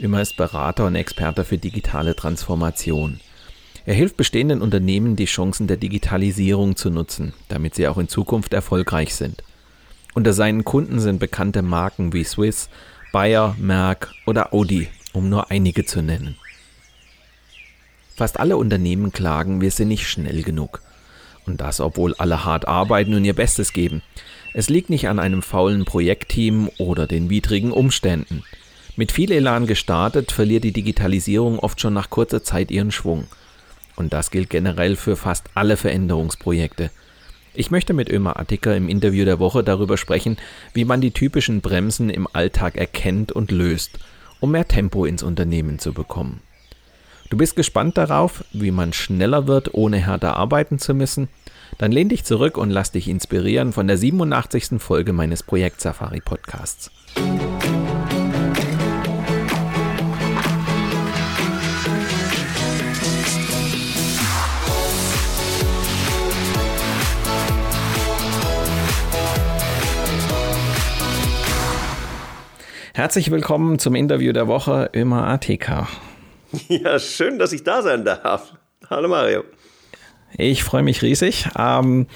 Ömer ist Berater und Experte für digitale Transformation. Er hilft bestehenden Unternehmen, die Chancen der Digitalisierung zu nutzen, damit sie auch in Zukunft erfolgreich sind. Unter seinen Kunden sind bekannte Marken wie Swiss, Bayer, Merck oder Audi, um nur einige zu nennen. Fast alle Unternehmen klagen, wir sind nicht schnell genug. Und das, obwohl alle hart arbeiten und ihr Bestes geben. Es liegt nicht an einem faulen Projektteam oder den widrigen Umständen. Mit viel Elan gestartet, verliert die Digitalisierung oft schon nach kurzer Zeit ihren Schwung. Und das gilt generell für fast alle Veränderungsprojekte. Ich möchte mit Ömer Attiker im Interview der Woche darüber sprechen, wie man die typischen Bremsen im Alltag erkennt und löst, um mehr Tempo ins Unternehmen zu bekommen. Du bist gespannt darauf, wie man schneller wird, ohne härter arbeiten zu müssen? Dann lehn dich zurück und lass dich inspirieren von der 87. Folge meines Projekt Safari Podcasts. Herzlich willkommen zum Interview der Woche, Ömer ATK. Ja, schön, dass ich da sein darf. Hallo Mario. Ich freue mich riesig. Ähm,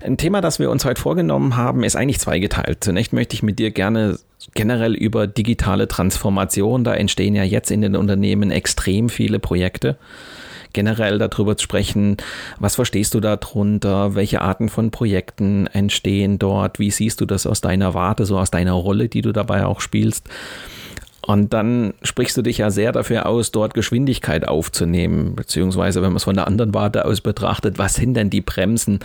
ein Thema, das wir uns heute vorgenommen haben, ist eigentlich zweigeteilt. Zunächst möchte ich mit dir gerne generell über digitale Transformation, da entstehen ja jetzt in den Unternehmen extrem viele Projekte generell darüber zu sprechen, was verstehst du darunter, welche Arten von Projekten entstehen dort, wie siehst du das aus deiner Warte, so aus deiner Rolle, die du dabei auch spielst. Und dann sprichst du dich ja sehr dafür aus, dort Geschwindigkeit aufzunehmen, beziehungsweise wenn man es von der anderen Warte aus betrachtet, was sind denn die Bremsen,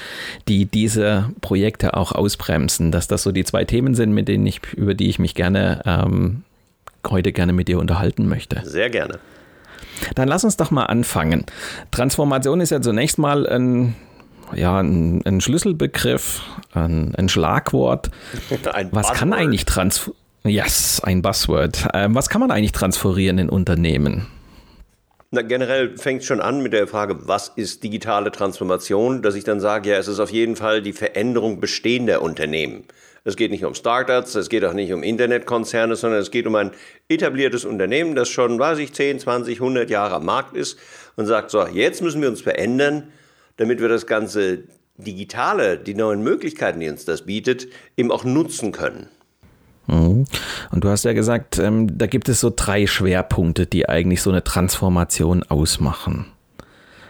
die diese Projekte auch ausbremsen? Dass das so die zwei Themen sind, mit denen ich, über die ich mich gerne ähm, heute gerne mit dir unterhalten möchte. Sehr gerne. Dann lass uns doch mal anfangen. Transformation ist ja zunächst mal ein, ja, ein, ein Schlüsselbegriff, ein, ein Schlagwort. Ein Was Buzzword. kann eigentlich transformieren? Yes, ein Buzzword. Ähm, was kann man eigentlich transferieren in Unternehmen? Na, generell fängt es schon an mit der Frage, was ist digitale Transformation, dass ich dann sage, ja, es ist auf jeden Fall die Veränderung bestehender Unternehmen. Es geht nicht um Startups, es geht auch nicht um Internetkonzerne, sondern es geht um ein etabliertes Unternehmen, das schon, weiß ich, 10, 20, 100 Jahre am Markt ist und sagt, so, jetzt müssen wir uns verändern, damit wir das ganze Digitale, die neuen Möglichkeiten, die uns das bietet, eben auch nutzen können. Mhm. Und du hast ja gesagt, ähm, da gibt es so drei Schwerpunkte, die eigentlich so eine Transformation ausmachen.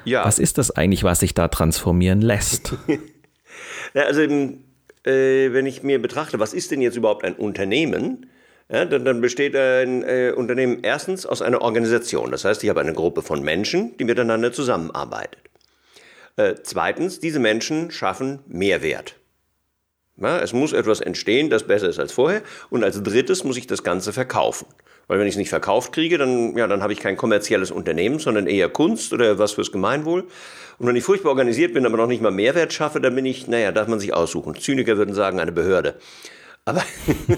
Ja. Was ist das eigentlich, was sich da transformieren lässt? ja, also äh, wenn ich mir betrachte, was ist denn jetzt überhaupt ein Unternehmen? Ja, dann, dann, besteht ein äh, Unternehmen erstens aus einer Organisation. Das heißt, ich habe eine Gruppe von Menschen, die miteinander zusammenarbeitet. Äh, zweitens, diese Menschen schaffen Mehrwert. Ja, es muss etwas entstehen, das besser ist als vorher. Und als drittes muss ich das Ganze verkaufen. Weil wenn ich es nicht verkauft kriege, dann, ja, dann habe ich kein kommerzielles Unternehmen, sondern eher Kunst oder was fürs Gemeinwohl. Und wenn ich furchtbar organisiert bin, aber noch nicht mal Mehrwert schaffe, dann bin ich, naja, darf man sich aussuchen. Zyniker würden sagen, eine Behörde. Aber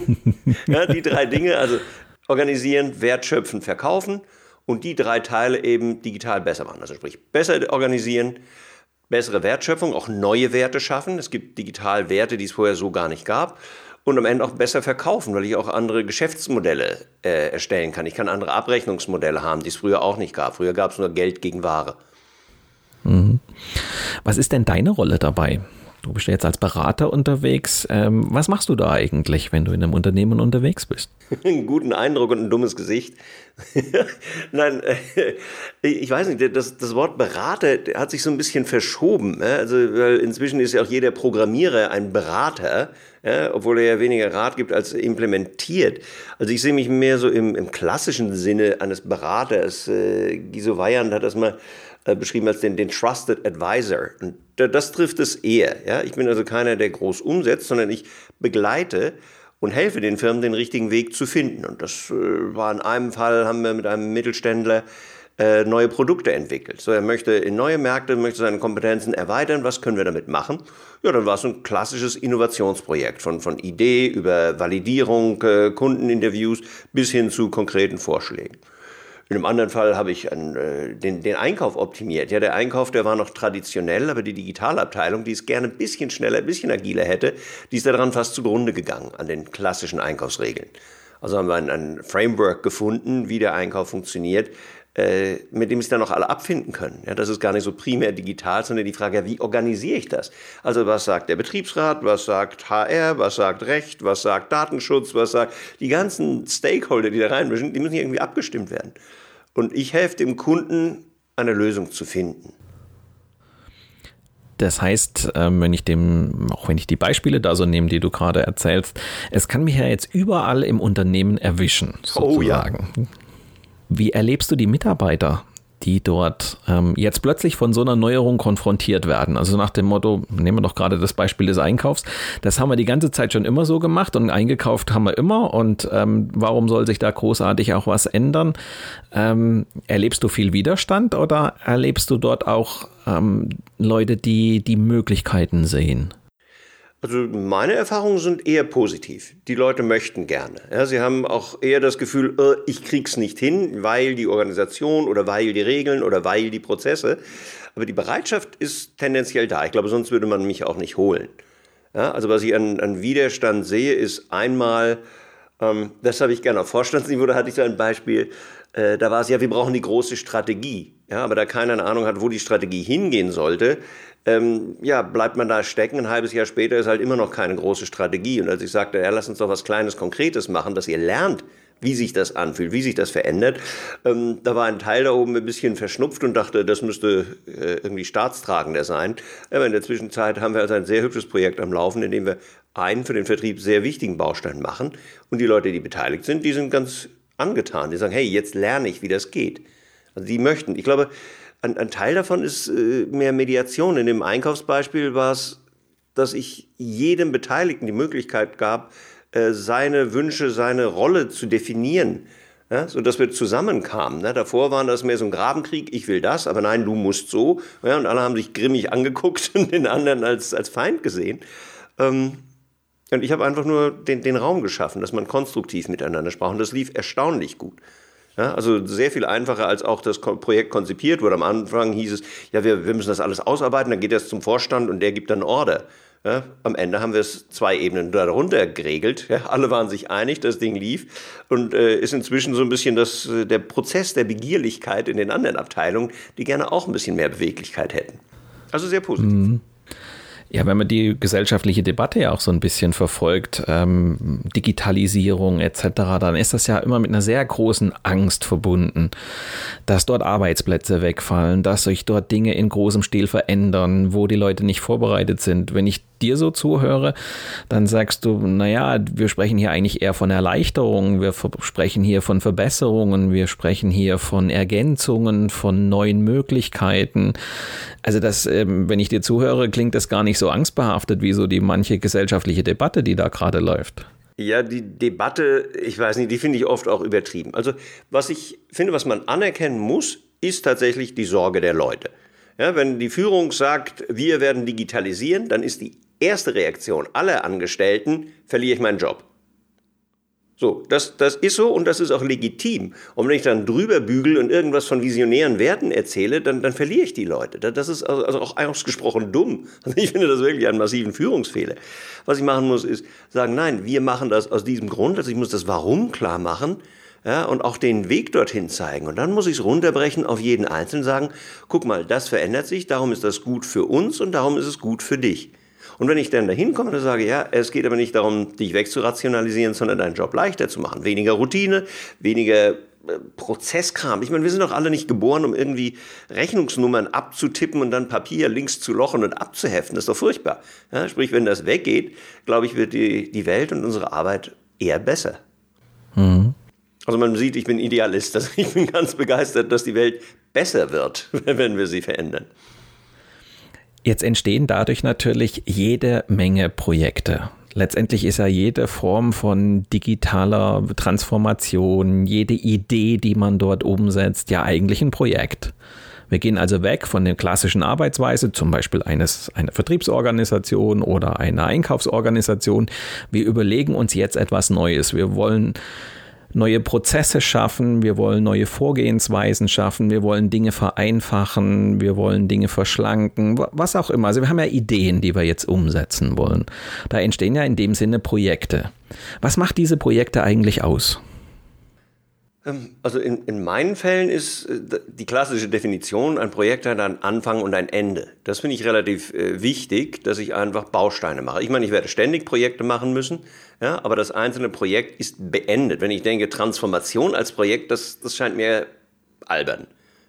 ja, die drei Dinge, also organisieren, wertschöpfen, verkaufen und die drei Teile eben digital besser machen. Also sprich, besser organisieren, bessere Wertschöpfung, auch neue Werte schaffen. Es gibt digital Werte, die es vorher so gar nicht gab. Und am Ende auch besser verkaufen, weil ich auch andere Geschäftsmodelle äh, erstellen kann. Ich kann andere Abrechnungsmodelle haben, die es früher auch nicht gab. Früher gab es nur Geld gegen Ware. Mhm. Was ist denn deine Rolle dabei? Du bist jetzt als Berater unterwegs. Ähm, was machst du da eigentlich, wenn du in einem Unternehmen unterwegs bist? Einen guten Eindruck und ein dummes Gesicht. Nein, äh, ich weiß nicht, das, das Wort Berater hat sich so ein bisschen verschoben. Also, weil inzwischen ist ja auch jeder Programmierer ein Berater, obwohl er ja weniger Rat gibt als implementiert. Also ich sehe mich mehr so im, im klassischen Sinne eines Beraters. Äh, Giso Weyand hat das mal äh, beschrieben als den, den Trusted Advisor. Und das trifft es eher. Ja? Ich bin also keiner, der groß umsetzt, sondern ich begleite und helfe den Firmen, den richtigen Weg zu finden. Und das äh, war in einem Fall, haben wir mit einem Mittelständler äh, neue Produkte entwickelt. So, er möchte in neue Märkte, möchte seine Kompetenzen erweitern. Was können wir damit machen? Ja, dann war es ein klassisches Innovationsprojekt von, von Idee über Validierung, äh, Kundeninterviews bis hin zu konkreten Vorschlägen. In einem anderen Fall habe ich einen, äh, den, den Einkauf optimiert. Ja, der Einkauf, der war noch traditionell, aber die Digitalabteilung, die es gerne ein bisschen schneller, ein bisschen agiler hätte, die ist daran fast zugrunde gegangen, an den klassischen Einkaufsregeln. Also haben wir ein, ein Framework gefunden, wie der Einkauf funktioniert, äh, mit dem sich dann noch alle abfinden können. Ja, das ist gar nicht so primär digital, sondern die Frage, ja, wie organisiere ich das? Also was sagt der Betriebsrat, was sagt HR, was sagt Recht, was sagt Datenschutz, was sagt die ganzen Stakeholder, die da reinmischen, die müssen irgendwie abgestimmt werden. Und ich helfe dem Kunden, eine Lösung zu finden. Das heißt, ähm, wenn ich dem, auch wenn ich die Beispiele da so nehme, die du gerade erzählst, es kann mich ja jetzt überall im Unternehmen erwischen, sozusagen. Oh ja. Wie erlebst du die Mitarbeiter? die dort ähm, jetzt plötzlich von so einer Neuerung konfrontiert werden. Also nach dem Motto, nehmen wir doch gerade das Beispiel des Einkaufs, das haben wir die ganze Zeit schon immer so gemacht und eingekauft haben wir immer und ähm, warum soll sich da großartig auch was ändern? Ähm, erlebst du viel Widerstand oder erlebst du dort auch ähm, Leute, die die Möglichkeiten sehen? Also meine Erfahrungen sind eher positiv. Die Leute möchten gerne. Ja, sie haben auch eher das Gefühl, äh, ich krieg's nicht hin, weil die Organisation oder weil die Regeln oder weil die Prozesse. Aber die Bereitschaft ist tendenziell da. Ich glaube, sonst würde man mich auch nicht holen. Ja, also was ich an, an Widerstand sehe, ist einmal, ähm, das habe ich gerne auf Vorstandsniveau, da hatte ich so ein Beispiel, äh, da war es ja, wir brauchen die große Strategie. Ja, aber da keiner eine Ahnung hat, wo die Strategie hingehen sollte, ähm, ja, bleibt man da stecken. Ein halbes Jahr später ist halt immer noch keine große Strategie. Und als ich sagte, ja, lass uns doch was Kleines, Konkretes machen, dass ihr lernt, wie sich das anfühlt, wie sich das verändert. Ähm, da war ein Teil da oben ein bisschen verschnupft und dachte, das müsste äh, irgendwie staatstragender sein. Aber in der Zwischenzeit haben wir also ein sehr hübsches Projekt am Laufen, in dem wir einen für den Vertrieb sehr wichtigen Baustein machen. Und die Leute, die beteiligt sind, die sind ganz angetan. Die sagen, hey, jetzt lerne ich, wie das geht. Also die möchten. Ich glaube, ein, ein Teil davon ist äh, mehr Mediation. In dem Einkaufsbeispiel war es, dass ich jedem Beteiligten die Möglichkeit gab, äh, seine Wünsche, seine Rolle zu definieren. Ja, so dass wir zusammenkamen. Ne? Davor war das mehr so ein Grabenkrieg, ich will das, aber nein, du musst so. Ja, und alle haben sich grimmig angeguckt und den anderen als, als Feind gesehen. Ähm, und ich habe einfach nur den, den Raum geschaffen, dass man konstruktiv miteinander sprach. Und das lief erstaunlich gut. Ja, also sehr viel einfacher, als auch das Projekt konzipiert wurde. Am Anfang hieß es, ja, wir, wir müssen das alles ausarbeiten, dann geht das zum Vorstand und der gibt dann Order. Ja, am Ende haben wir es zwei Ebenen darunter geregelt. Ja, alle waren sich einig, das Ding lief und äh, ist inzwischen so ein bisschen das, äh, der Prozess der Begierlichkeit in den anderen Abteilungen, die gerne auch ein bisschen mehr Beweglichkeit hätten. Also sehr positiv. Mhm. Ja, wenn man die gesellschaftliche Debatte ja auch so ein bisschen verfolgt, ähm, Digitalisierung etc., dann ist das ja immer mit einer sehr großen Angst verbunden, dass dort Arbeitsplätze wegfallen, dass sich dort Dinge in großem Stil verändern, wo die Leute nicht vorbereitet sind. Wenn ich dir so zuhöre, dann sagst du, naja, wir sprechen hier eigentlich eher von Erleichterungen, wir sprechen hier von Verbesserungen, wir sprechen hier von Ergänzungen, von neuen Möglichkeiten. Also das, ähm, wenn ich dir zuhöre, klingt das gar nicht so angstbehaftet wie so die manche gesellschaftliche Debatte, die da gerade läuft. Ja, die Debatte, ich weiß nicht, die finde ich oft auch übertrieben. Also was ich finde, was man anerkennen muss, ist tatsächlich die Sorge der Leute. Ja, wenn die Führung sagt, wir werden digitalisieren, dann ist die erste Reaktion aller Angestellten, verliere ich meinen Job. So, das, das ist so und das ist auch legitim. Und wenn ich dann drüber bügel und irgendwas von visionären Werten erzähle, dann, dann verliere ich die Leute. Das ist also, also auch ausgesprochen dumm. Also ich finde das wirklich einen massiven Führungsfehler. Was ich machen muss, ist sagen, nein, wir machen das aus diesem Grund. Also ich muss das Warum klar machen ja, und auch den Weg dorthin zeigen. Und dann muss ich es runterbrechen auf jeden Einzelnen sagen, guck mal, das verändert sich, darum ist das gut für uns und darum ist es gut für dich. Und wenn ich dann dahin komme und sage, ja, es geht aber nicht darum, dich wegzurationalisieren, sondern deinen Job leichter zu machen. Weniger Routine, weniger äh, Prozesskram. Ich meine, wir sind doch alle nicht geboren, um irgendwie Rechnungsnummern abzutippen und dann Papier links zu lochen und abzuheften. Das ist doch furchtbar. Ja, sprich, wenn das weggeht, glaube ich, wird die, die Welt und unsere Arbeit eher besser. Mhm. Also man sieht, ich bin Idealist. Also ich bin ganz begeistert, dass die Welt besser wird, wenn wir sie verändern. Jetzt entstehen dadurch natürlich jede Menge Projekte. Letztendlich ist ja jede Form von digitaler Transformation, jede Idee, die man dort umsetzt, ja eigentlich ein Projekt. Wir gehen also weg von der klassischen Arbeitsweise, zum Beispiel eines, einer Vertriebsorganisation oder einer Einkaufsorganisation. Wir überlegen uns jetzt etwas Neues. Wir wollen neue Prozesse schaffen, wir wollen neue Vorgehensweisen schaffen, wir wollen Dinge vereinfachen, wir wollen Dinge verschlanken, was auch immer. Also wir haben ja Ideen, die wir jetzt umsetzen wollen. Da entstehen ja in dem Sinne Projekte. Was macht diese Projekte eigentlich aus? Ähm, also in, in meinen Fällen ist äh, die klassische Definition, ein Projekt hat einen Anfang und ein Ende. Das finde ich relativ äh, wichtig, dass ich einfach Bausteine mache. Ich meine, ich werde ständig Projekte machen müssen, ja, aber das einzelne Projekt ist beendet. Wenn ich denke, Transformation als Projekt, das, das scheint mir albern.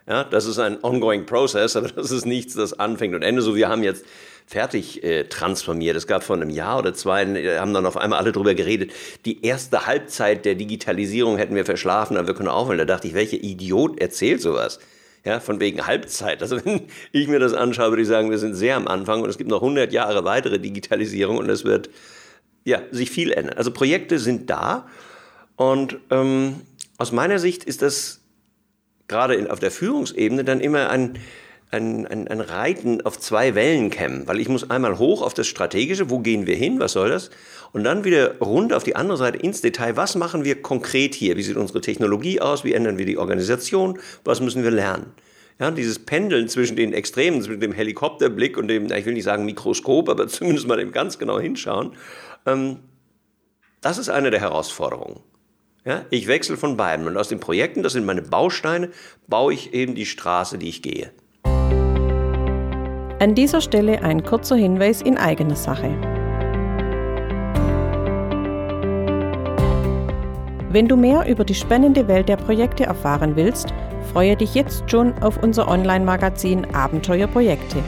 Ja, das ist ein ongoing process, aber das ist nichts, das anfängt und endet. So, wir haben jetzt fertig äh, transformiert. Es gab vor einem Jahr oder zwei, äh, haben dann auf einmal alle drüber geredet, die erste Halbzeit der Digitalisierung hätten wir verschlafen, aber wir können aufhören. Da dachte ich, welcher Idiot erzählt sowas? Ja, von wegen Halbzeit. Also wenn ich mir das anschaue, würde ich sagen, wir sind sehr am Anfang und es gibt noch 100 Jahre weitere Digitalisierung und es wird ja, sich viel ändern. Also Projekte sind da und ähm, aus meiner Sicht ist das gerade in, auf der Führungsebene dann immer ein, ein, ein, ein Reiten auf zwei Wellenkämmen, weil ich muss einmal hoch auf das Strategische, wo gehen wir hin, was soll das? Und dann wieder rund auf die andere Seite ins Detail, was machen wir konkret hier? Wie sieht unsere Technologie aus? Wie ändern wir die Organisation? Was müssen wir lernen? Ja, dieses Pendeln zwischen den Extremen, zwischen dem Helikopterblick und dem, ich will nicht sagen Mikroskop, aber zumindest mal dem ganz genau hinschauen, ähm, das ist eine der Herausforderungen. Ja, ich wechsle von beiden und aus den Projekten, das sind meine Bausteine, baue ich eben die Straße, die ich gehe. An dieser Stelle ein kurzer Hinweis in eigener Sache. Wenn du mehr über die spannende Welt der Projekte erfahren willst, freue dich jetzt schon auf unser Online-Magazin Abenteuerprojekte.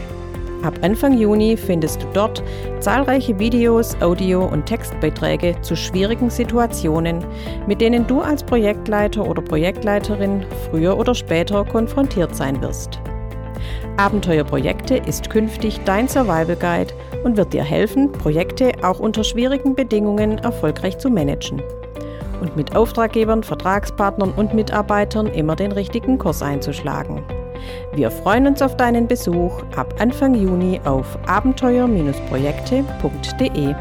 Ab Anfang Juni findest du dort zahlreiche Videos, Audio- und Textbeiträge zu schwierigen Situationen, mit denen du als Projektleiter oder Projektleiterin früher oder später konfrontiert sein wirst. Abenteuerprojekte ist künftig dein Survival Guide und wird dir helfen, Projekte auch unter schwierigen Bedingungen erfolgreich zu managen. Und mit Auftraggebern, Vertragspartnern und Mitarbeitern immer den richtigen Kurs einzuschlagen. Wir freuen uns auf deinen Besuch ab Anfang Juni auf abenteuer-projekte.de.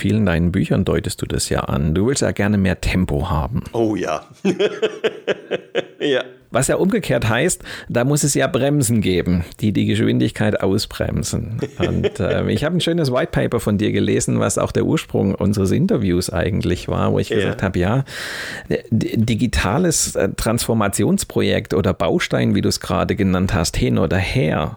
vielen deinen Büchern deutest du das ja an. Du willst ja gerne mehr Tempo haben. Oh ja. ja. Was ja umgekehrt heißt, da muss es ja Bremsen geben, die die Geschwindigkeit ausbremsen. Und äh, ich habe ein schönes White Paper von dir gelesen, was auch der Ursprung unseres Interviews eigentlich war, wo ich ja. gesagt habe, ja, digitales äh, Transformationsprojekt oder Baustein, wie du es gerade genannt hast, hin oder her.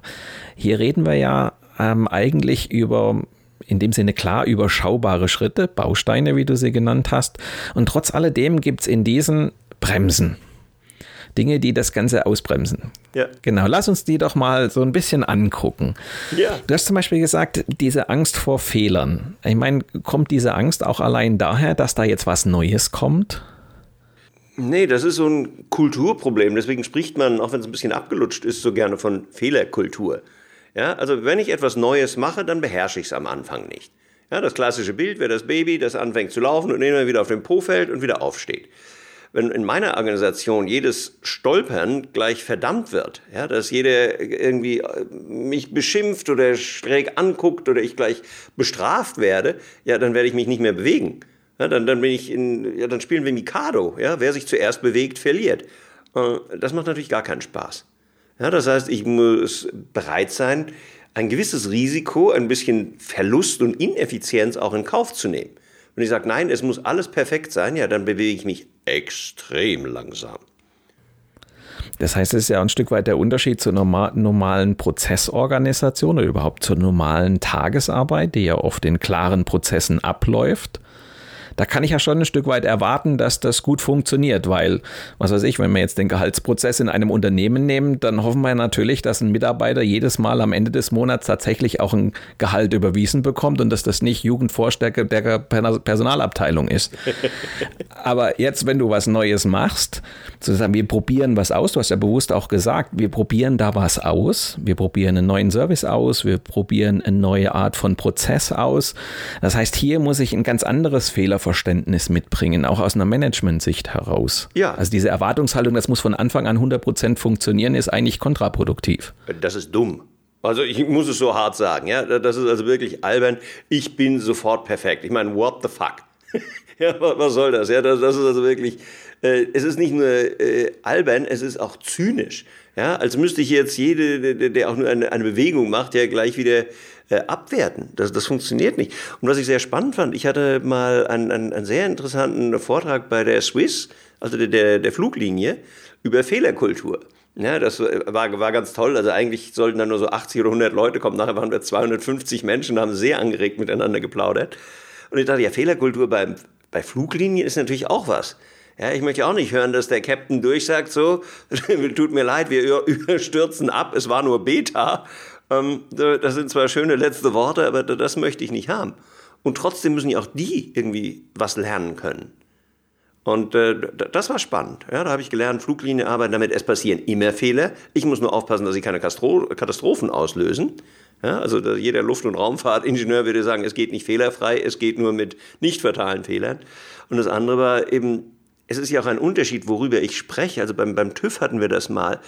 Hier reden wir ja ähm, eigentlich über in dem Sinne klar überschaubare Schritte, Bausteine, wie du sie genannt hast. Und trotz alledem gibt es in diesen Bremsen. Dinge, die das Ganze ausbremsen. Ja. Genau, lass uns die doch mal so ein bisschen angucken. Ja. Du hast zum Beispiel gesagt, diese Angst vor Fehlern. Ich meine, kommt diese Angst auch allein daher, dass da jetzt was Neues kommt? Nee, das ist so ein Kulturproblem. Deswegen spricht man, auch wenn es ein bisschen abgelutscht ist, so gerne von Fehlerkultur. Ja, also wenn ich etwas Neues mache, dann beherrsche ich es am Anfang nicht. Ja, das klassische Bild wäre das Baby, das anfängt zu laufen und immer wieder auf den Po fällt und wieder aufsteht. Wenn in meiner Organisation jedes Stolpern gleich verdammt wird, ja, dass jeder irgendwie äh, mich beschimpft oder schräg anguckt oder ich gleich bestraft werde, ja, dann werde ich mich nicht mehr bewegen. Ja, dann, dann bin ich in, ja, dann spielen wir Mikado. Ja, wer sich zuerst bewegt, verliert. Äh, das macht natürlich gar keinen Spaß. Ja, das heißt, ich muss bereit sein, ein gewisses Risiko, ein bisschen Verlust und Ineffizienz auch in Kauf zu nehmen. Wenn ich sage, nein, es muss alles perfekt sein, ja, dann bewege ich mich extrem langsam. Das heißt, es ist ja ein Stück weit der Unterschied zur normalen Prozessorganisation oder überhaupt zur normalen Tagesarbeit, die ja oft in klaren Prozessen abläuft da kann ich ja schon ein Stück weit erwarten, dass das gut funktioniert, weil, was weiß ich, wenn wir jetzt den Gehaltsprozess in einem Unternehmen nehmen, dann hoffen wir natürlich, dass ein Mitarbeiter jedes Mal am Ende des Monats tatsächlich auch ein Gehalt überwiesen bekommt und dass das nicht Jugendvorstärke der Personalabteilung ist. Aber jetzt, wenn du was Neues machst, zu sagen, wir probieren was aus, du hast ja bewusst auch gesagt, wir probieren da was aus, wir probieren einen neuen Service aus, wir probieren eine neue Art von Prozess aus. Das heißt, hier muss ich ein ganz anderes Fehler Verständnis mitbringen, auch aus einer Management-Sicht heraus. Ja. Also diese Erwartungshaltung, das muss von Anfang an 100% funktionieren, ist eigentlich kontraproduktiv. Das ist dumm. Also ich muss es so hart sagen, ja, das ist also wirklich albern. Ich bin sofort perfekt. Ich meine, what the fuck? ja, was soll das? Ja, das, das ist also wirklich, äh, es ist nicht nur äh, albern, es ist auch zynisch. Ja, als müsste ich jetzt jede, der, auch nur eine, eine Bewegung macht, ja gleich wieder äh, abwerten. Das, das funktioniert nicht. Und was ich sehr spannend fand, ich hatte mal einen, einen, einen sehr interessanten Vortrag bei der Swiss, also der, der, Fluglinie, über Fehlerkultur. Ja, das war, war ganz toll. Also eigentlich sollten da nur so 80 oder 100 Leute kommen. Nachher waren wir 250 Menschen, haben sehr angeregt miteinander geplaudert. Und ich dachte, ja, Fehlerkultur beim, bei Fluglinien ist natürlich auch was. Ja, ich möchte auch nicht hören, dass der Captain durchsagt, so, tut mir leid, wir überstürzen ab, es war nur Beta. Ähm, das sind zwar schöne letzte Worte, aber das möchte ich nicht haben. Und trotzdem müssen ja auch die irgendwie was lernen können. Und äh, das war spannend. Ja, da habe ich gelernt, Fluglinie arbeiten damit, es passieren immer Fehler. Ich muss nur aufpassen, dass sie keine Kastro Katastrophen auslösen. Ja, also jeder Luft- und Raumfahrtingenieur würde sagen, es geht nicht fehlerfrei, es geht nur mit nicht fatalen Fehlern. Und das andere war eben, es ist ja auch ein Unterschied, worüber ich spreche. Also beim, beim TÜV hatten wir das mal.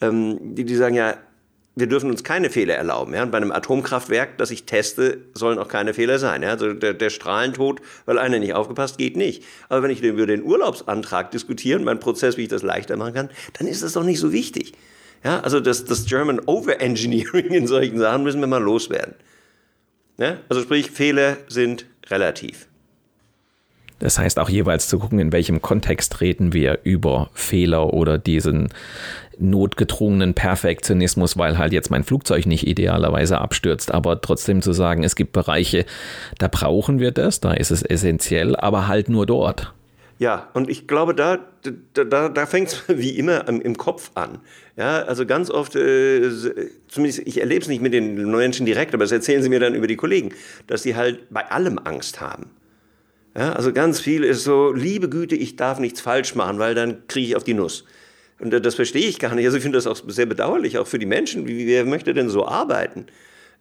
Ähm, die, die sagen ja, wir dürfen uns keine Fehler erlauben. Ja? Und bei einem Atomkraftwerk, das ich teste, sollen auch keine Fehler sein. Ja? Also der, der Strahlentod, weil einer nicht aufgepasst, geht nicht. Aber wenn ich über den Urlaubsantrag diskutiere und meinen Prozess, wie ich das leichter machen kann, dann ist das doch nicht so wichtig. Ja? Also das, das German Overengineering in solchen Sachen müssen wir mal loswerden. Ja? Also sprich, Fehler sind relativ. Das heißt auch jeweils zu gucken, in welchem Kontext reden wir über Fehler oder diesen notgedrungenen Perfektionismus, weil halt jetzt mein Flugzeug nicht idealerweise abstürzt, aber trotzdem zu sagen, es gibt Bereiche, da brauchen wir das, da ist es essentiell, aber halt nur dort. Ja, und ich glaube, da, da, da fängt es wie immer im, Kopf an. Ja, also ganz oft, äh, zumindest ich erlebe es nicht mit den Menschen direkt, aber das erzählen sie mir dann über die Kollegen, dass sie halt bei allem Angst haben. Ja, also ganz viel ist so, liebe Güte, ich darf nichts falsch machen, weil dann kriege ich auf die Nuss. Und das verstehe ich gar nicht. Also ich finde das auch sehr bedauerlich, auch für die Menschen. Wer möchte denn so arbeiten?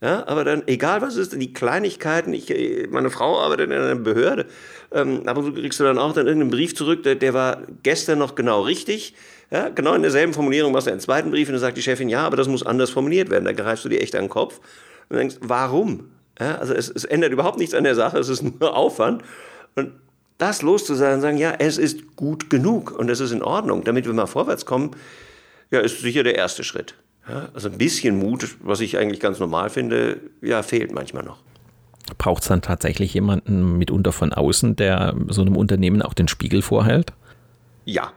Ja, aber dann, egal was ist, die Kleinigkeiten, ich, meine Frau arbeitet in einer Behörde, ähm, aber du kriegst du dann auch dann irgendeinen Brief zurück, der, der war gestern noch genau richtig, ja, genau in derselben Formulierung machst du einen zweiten Brief und dann sagt die Chefin, ja, aber das muss anders formuliert werden, da greifst du dir echt an den Kopf und denkst, warum? Ja, also es, es ändert überhaupt nichts an der Sache, es ist nur Aufwand und das loszusagen, sagen, ja, es ist gut genug und es ist in Ordnung, damit wir mal vorwärts kommen, ja, ist sicher der erste Schritt. Ja, also ein bisschen Mut, was ich eigentlich ganz normal finde, ja, fehlt manchmal noch. Braucht es dann tatsächlich jemanden mitunter von außen, der so einem Unternehmen auch den Spiegel vorhält? Ja,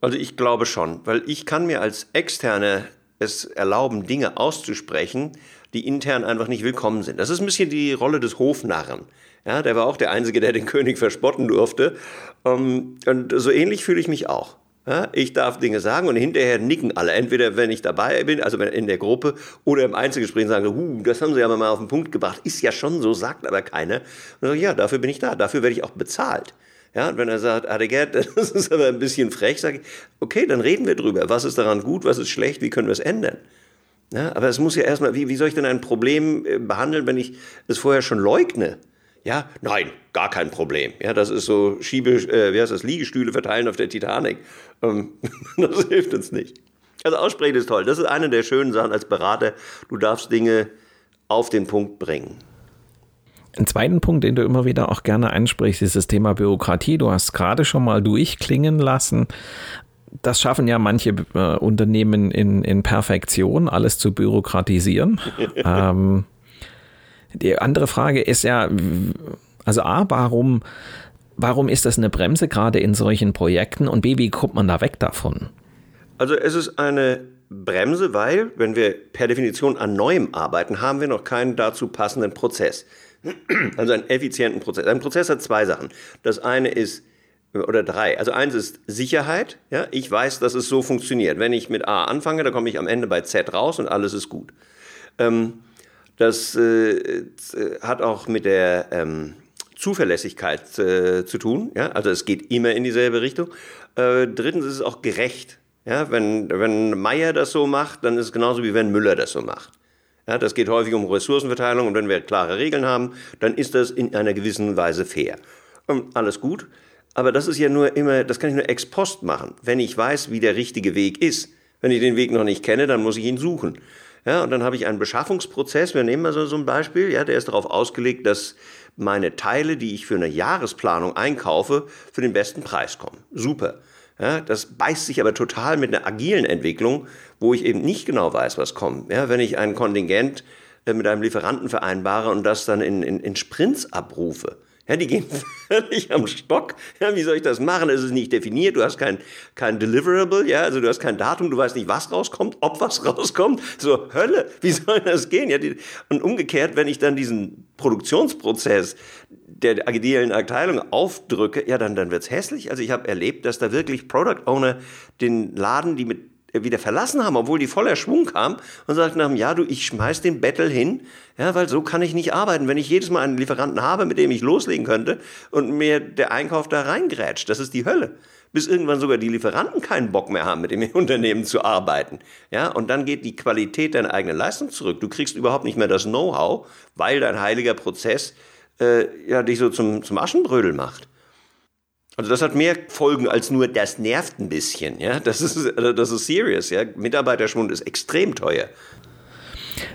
also ich glaube schon, weil ich kann mir als Externe es erlauben, Dinge auszusprechen, die intern einfach nicht willkommen sind. Das ist ein bisschen die Rolle des Hofnarren. Ja, der war auch der Einzige, der den König verspotten durfte. Ähm, und so ähnlich fühle ich mich auch. Ja, ich darf Dinge sagen und hinterher nicken alle. Entweder wenn ich dabei bin, also in der Gruppe, oder im Einzelgespräch sagen, huh, das haben sie aber mal auf den Punkt gebracht. Ist ja schon so, sagt aber keiner. Und sage, ja, dafür bin ich da. Dafür werde ich auch bezahlt. Ja, und wenn er sagt, Adegert, das ist aber ein bisschen frech, sage ich, okay, dann reden wir drüber. Was ist daran gut, was ist schlecht, wie können wir es ändern? Ja, aber es muss ja erstmal, wie, wie soll ich denn ein Problem äh, behandeln, wenn ich es vorher schon leugne? Ja, nein, gar kein Problem. Ja, das ist so Schiebe, äh, wie heißt das, Liegestühle verteilen auf der Titanic. Ähm, das hilft uns nicht. Also aussprechen ist toll. Das ist eine der schönen Sachen als Berater. Du darfst Dinge auf den Punkt bringen. Ein zweiten Punkt, den du immer wieder auch gerne ansprichst, ist das Thema Bürokratie. Du hast gerade schon mal durchklingen lassen. Das schaffen ja manche äh, Unternehmen in, in Perfektion, alles zu bürokratisieren. ähm, die andere Frage ist ja, Also A, warum, warum ist das eine Bremse gerade in solchen Projekten und B, wie kommt man da weg davon? Also es ist eine Bremse, weil, wenn wir per Definition an Neuem arbeiten, haben wir noch keinen dazu passenden Prozess. Also einen effizienten Prozess. Ein Prozess hat zwei Sachen. Das eine ist, oder drei. Also eins ist Sicherheit. Ja, ich weiß, dass es so funktioniert. Wenn ich mit A anfange, dann komme ich am Ende bei Z raus und alles ist gut. Ähm, das äh, hat auch mit der ähm, Zuverlässigkeit äh, zu tun. Ja? Also es geht immer in dieselbe Richtung. Äh, drittens ist es auch gerecht. Ja? Wenn, wenn Meyer das so macht, dann ist es genauso wie wenn Müller das so macht. Ja, das geht häufig um Ressourcenverteilung und wenn wir klare Regeln haben, dann ist das in einer gewissen Weise fair. Und alles gut. Aber das ist ja nur immer, das kann ich nur ex post machen. Wenn ich weiß, wie der richtige Weg ist. Wenn ich den Weg noch nicht kenne, dann muss ich ihn suchen. Ja, und dann habe ich einen Beschaffungsprozess. Wir nehmen mal so, so ein Beispiel. Ja, der ist darauf ausgelegt, dass meine Teile, die ich für eine Jahresplanung einkaufe, für den besten Preis kommen. Super. Ja, das beißt sich aber total mit einer agilen Entwicklung, wo ich eben nicht genau weiß, was kommt. Ja, wenn ich ein Kontingent äh, mit einem Lieferanten vereinbare und das dann in, in, in Sprints abrufe, ja, die gehen völlig am Stock. Ja, wie soll ich das machen? Es ist nicht definiert, du hast kein, kein Deliverable, ja, also du hast kein Datum, du weißt nicht, was rauskommt, ob was rauskommt. So, Hölle, wie soll das gehen? Ja, die, und umgekehrt, wenn ich dann diesen Produktionsprozess der agilen Abteilung aufdrücke, ja, dann, dann wird's hässlich. Also ich habe erlebt, dass da wirklich Product Owner den Laden, die mit wieder verlassen haben, obwohl die voller Schwung kamen und sagten haben, ja, du, ich schmeiß den Battle hin, ja, weil so kann ich nicht arbeiten. Wenn ich jedes Mal einen Lieferanten habe, mit dem ich loslegen könnte und mir der Einkauf da reingrätscht, das ist die Hölle. Bis irgendwann sogar die Lieferanten keinen Bock mehr haben, mit dem Unternehmen zu arbeiten. Ja, und dann geht die Qualität deiner eigenen Leistung zurück. Du kriegst überhaupt nicht mehr das Know-how, weil dein heiliger Prozess äh, ja, dich so zum, zum Aschenbrödel macht. Also das hat mehr Folgen als nur das nervt ein bisschen. Ja, das ist also das ist serious. Ja, Mitarbeiterschwund ist extrem teuer.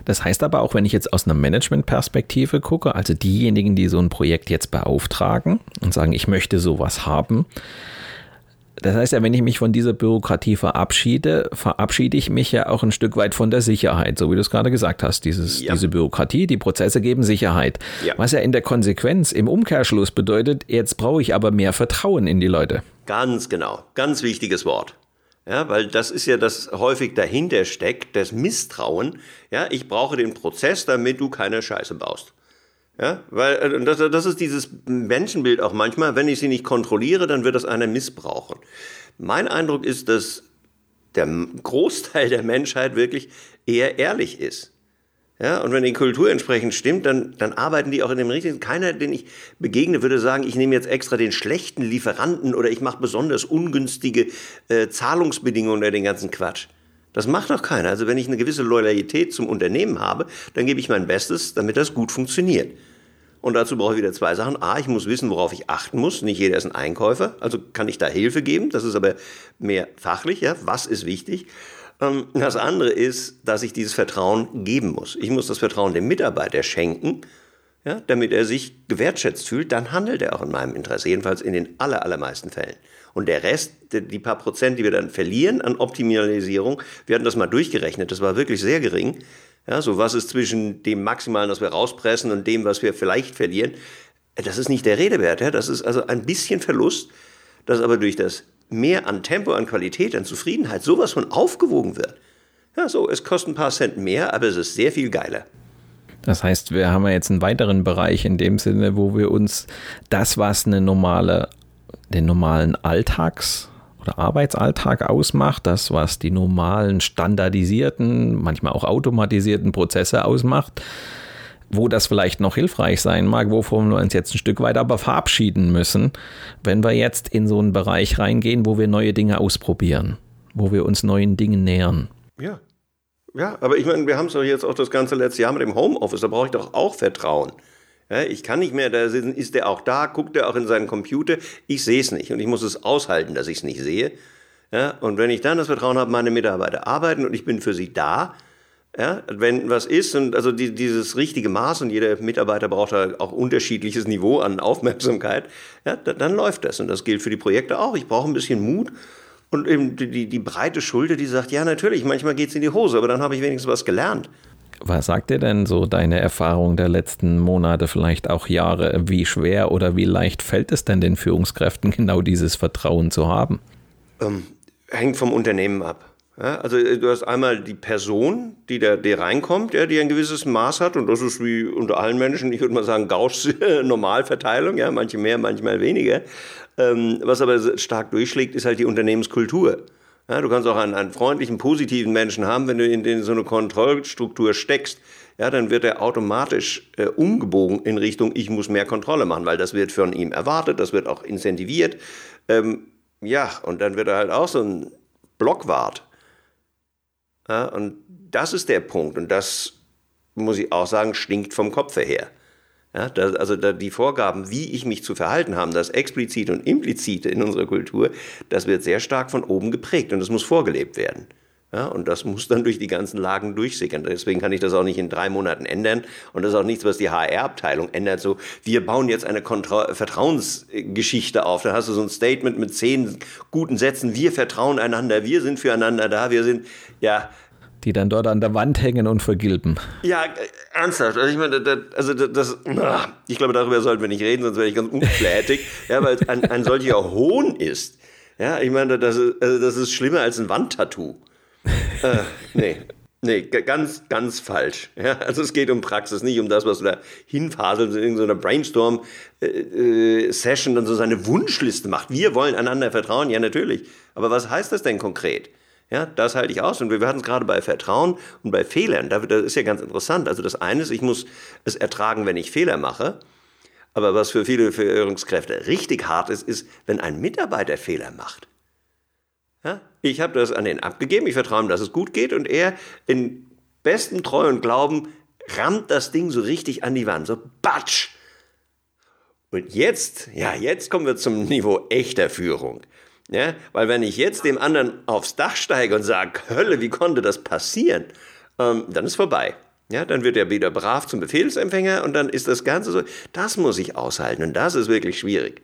Das heißt aber auch, wenn ich jetzt aus einer Management-Perspektive gucke, also diejenigen, die so ein Projekt jetzt beauftragen und sagen, ich möchte sowas haben, das heißt ja, wenn ich mich von dieser Bürokratie verabschiede, verabschiede ich mich ja auch ein Stück weit von der Sicherheit, so wie du es gerade gesagt hast. Dieses, ja. Diese Bürokratie, die Prozesse geben Sicherheit. Ja. Was ja in der Konsequenz im Umkehrschluss bedeutet, jetzt brauche ich aber mehr Vertrauen in die Leute. Ganz genau. Ganz wichtiges Wort. Ja, weil das ist ja das häufig dahinter steckt, das Misstrauen. Ja, ich brauche den Prozess, damit du keine Scheiße baust. Ja, weil äh, das, das ist dieses Menschenbild auch manchmal, wenn ich sie nicht kontrolliere, dann wird das einer missbrauchen. Mein Eindruck ist, dass der Großteil der Menschheit wirklich eher ehrlich ist. Ja, und wenn die Kultur entsprechend stimmt, dann, dann arbeiten die auch in dem richtigen. Keiner, den ich begegne, würde sagen, ich nehme jetzt extra den schlechten Lieferanten oder ich mache besonders ungünstige äh, Zahlungsbedingungen oder den ganzen Quatsch. Das macht doch keiner. Also wenn ich eine gewisse Loyalität zum Unternehmen habe, dann gebe ich mein Bestes, damit das gut funktioniert. Und dazu brauche ich wieder zwei Sachen. A, ich muss wissen, worauf ich achten muss. Nicht jeder ist ein Einkäufer, also kann ich da Hilfe geben. Das ist aber mehr fachlich. Ja? Was ist wichtig? Ähm, das andere ist, dass ich dieses Vertrauen geben muss. Ich muss das Vertrauen dem Mitarbeiter schenken, ja, damit er sich gewertschätzt fühlt. Dann handelt er auch in meinem Interesse, jedenfalls in den allermeisten Fällen. Und der Rest, die paar Prozent, die wir dann verlieren an Optimalisierung, wir hatten das mal durchgerechnet, das war wirklich sehr gering. Ja, so was ist zwischen dem Maximalen, das wir rauspressen und dem, was wir vielleicht verlieren. Das ist nicht der Redewert. Ja? Das ist also ein bisschen Verlust, das aber durch das Mehr an Tempo, an Qualität, an Zufriedenheit sowas von aufgewogen wird. Ja, so, es kostet ein paar Cent mehr, aber es ist sehr viel geiler. Das heißt, wir haben jetzt einen weiteren Bereich in dem Sinne, wo wir uns das, was eine normale den normalen Alltags- oder Arbeitsalltag ausmacht, das, was die normalen standardisierten, manchmal auch automatisierten Prozesse ausmacht, wo das vielleicht noch hilfreich sein mag, wovon wir uns jetzt ein Stück weit aber verabschieden müssen, wenn wir jetzt in so einen Bereich reingehen, wo wir neue Dinge ausprobieren, wo wir uns neuen Dingen nähern. Ja. Ja, aber ich meine, wir haben es doch jetzt auch das ganze letzte Jahr mit dem Homeoffice, da brauche ich doch auch Vertrauen. Ich kann nicht mehr da sitzen, ist der auch da, guckt er auch in seinen Computer, ich sehe es nicht. Und ich muss es aushalten, dass ich es nicht sehe. Ja, und wenn ich dann das Vertrauen habe, meine Mitarbeiter arbeiten und ich bin für sie da, ja, wenn was ist und also die, dieses richtige Maß und jeder Mitarbeiter braucht da auch unterschiedliches Niveau an Aufmerksamkeit, ja, dann, dann läuft das. Und das gilt für die Projekte auch. Ich brauche ein bisschen Mut und eben die, die, die breite Schulter, die sagt, ja natürlich, manchmal geht es in die Hose, aber dann habe ich wenigstens was gelernt. Was sagt dir denn so deine Erfahrung der letzten Monate, vielleicht auch Jahre? Wie schwer oder wie leicht fällt es denn den Führungskräften, genau dieses Vertrauen zu haben? Ähm, hängt vom Unternehmen ab. Ja, also äh, du hast einmal die Person, die da die reinkommt, ja, die ein gewisses Maß hat und das ist wie unter allen Menschen, ich würde mal sagen, Gauss Normalverteilung, ja, manche mehr, manchmal weniger. Ähm, was aber stark durchschlägt, ist halt die Unternehmenskultur. Ja, du kannst auch einen, einen freundlichen, positiven Menschen haben, wenn du in, in so eine Kontrollstruktur steckst, ja, dann wird er automatisch äh, umgebogen in Richtung, ich muss mehr Kontrolle machen, weil das wird von ihm erwartet, das wird auch incentiviert. Ähm, ja, und dann wird er halt auch so ein Blockwart. Ja, und das ist der Punkt. Und das, muss ich auch sagen, stinkt vom Kopf her. Ja, das, also da die Vorgaben, wie ich mich zu verhalten habe, das explizite und implizite in unserer Kultur, das wird sehr stark von oben geprägt und das muss vorgelebt werden. Ja, und das muss dann durch die ganzen Lagen durchsickern. Deswegen kann ich das auch nicht in drei Monaten ändern. Und das ist auch nichts, was die HR-Abteilung ändert. So, wir bauen jetzt eine Kontra Vertrauensgeschichte auf. Da hast du so ein Statement mit zehn guten Sätzen. Wir vertrauen einander. Wir sind füreinander da. Wir sind, ja, die dann dort an der Wand hängen und vergilben. Ja, ernsthaft. Also ich meine, das, also das, ich glaube, darüber sollten wir nicht reden, sonst wäre ich ganz unflätig. ja, weil es ein, ein solcher Hohn ist. Ja, ich meine, das ist, also das ist schlimmer als ein Wandtattoo. äh, nee. Nee, ganz, ganz falsch. Ja, also es geht um Praxis, nicht um das, was du da hinfaselst in irgendeiner Brainstorm-Session äh, dann so seine Wunschliste macht. Wir wollen einander vertrauen, ja natürlich. Aber was heißt das denn konkret? Ja, das halte ich aus. Und wir hatten es gerade bei Vertrauen und bei Fehlern. Das ist ja ganz interessant. Also das eine ist, ich muss es ertragen, wenn ich Fehler mache. Aber was für viele Führungskräfte richtig hart ist, ist, wenn ein Mitarbeiter Fehler macht. Ja? Ich habe das an den abgegeben, ich vertraue ihm, dass es gut geht und er in bestem Treu und Glauben rammt das Ding so richtig an die Wand, so batsch. Und jetzt, ja, jetzt kommen wir zum Niveau echter Führung. Ja, weil wenn ich jetzt dem anderen aufs Dach steige und sage, Hölle, wie konnte das passieren? Ähm, dann ist vorbei. Ja, dann wird er wieder brav zum Befehlsempfänger und dann ist das Ganze so, das muss ich aushalten und das ist wirklich schwierig.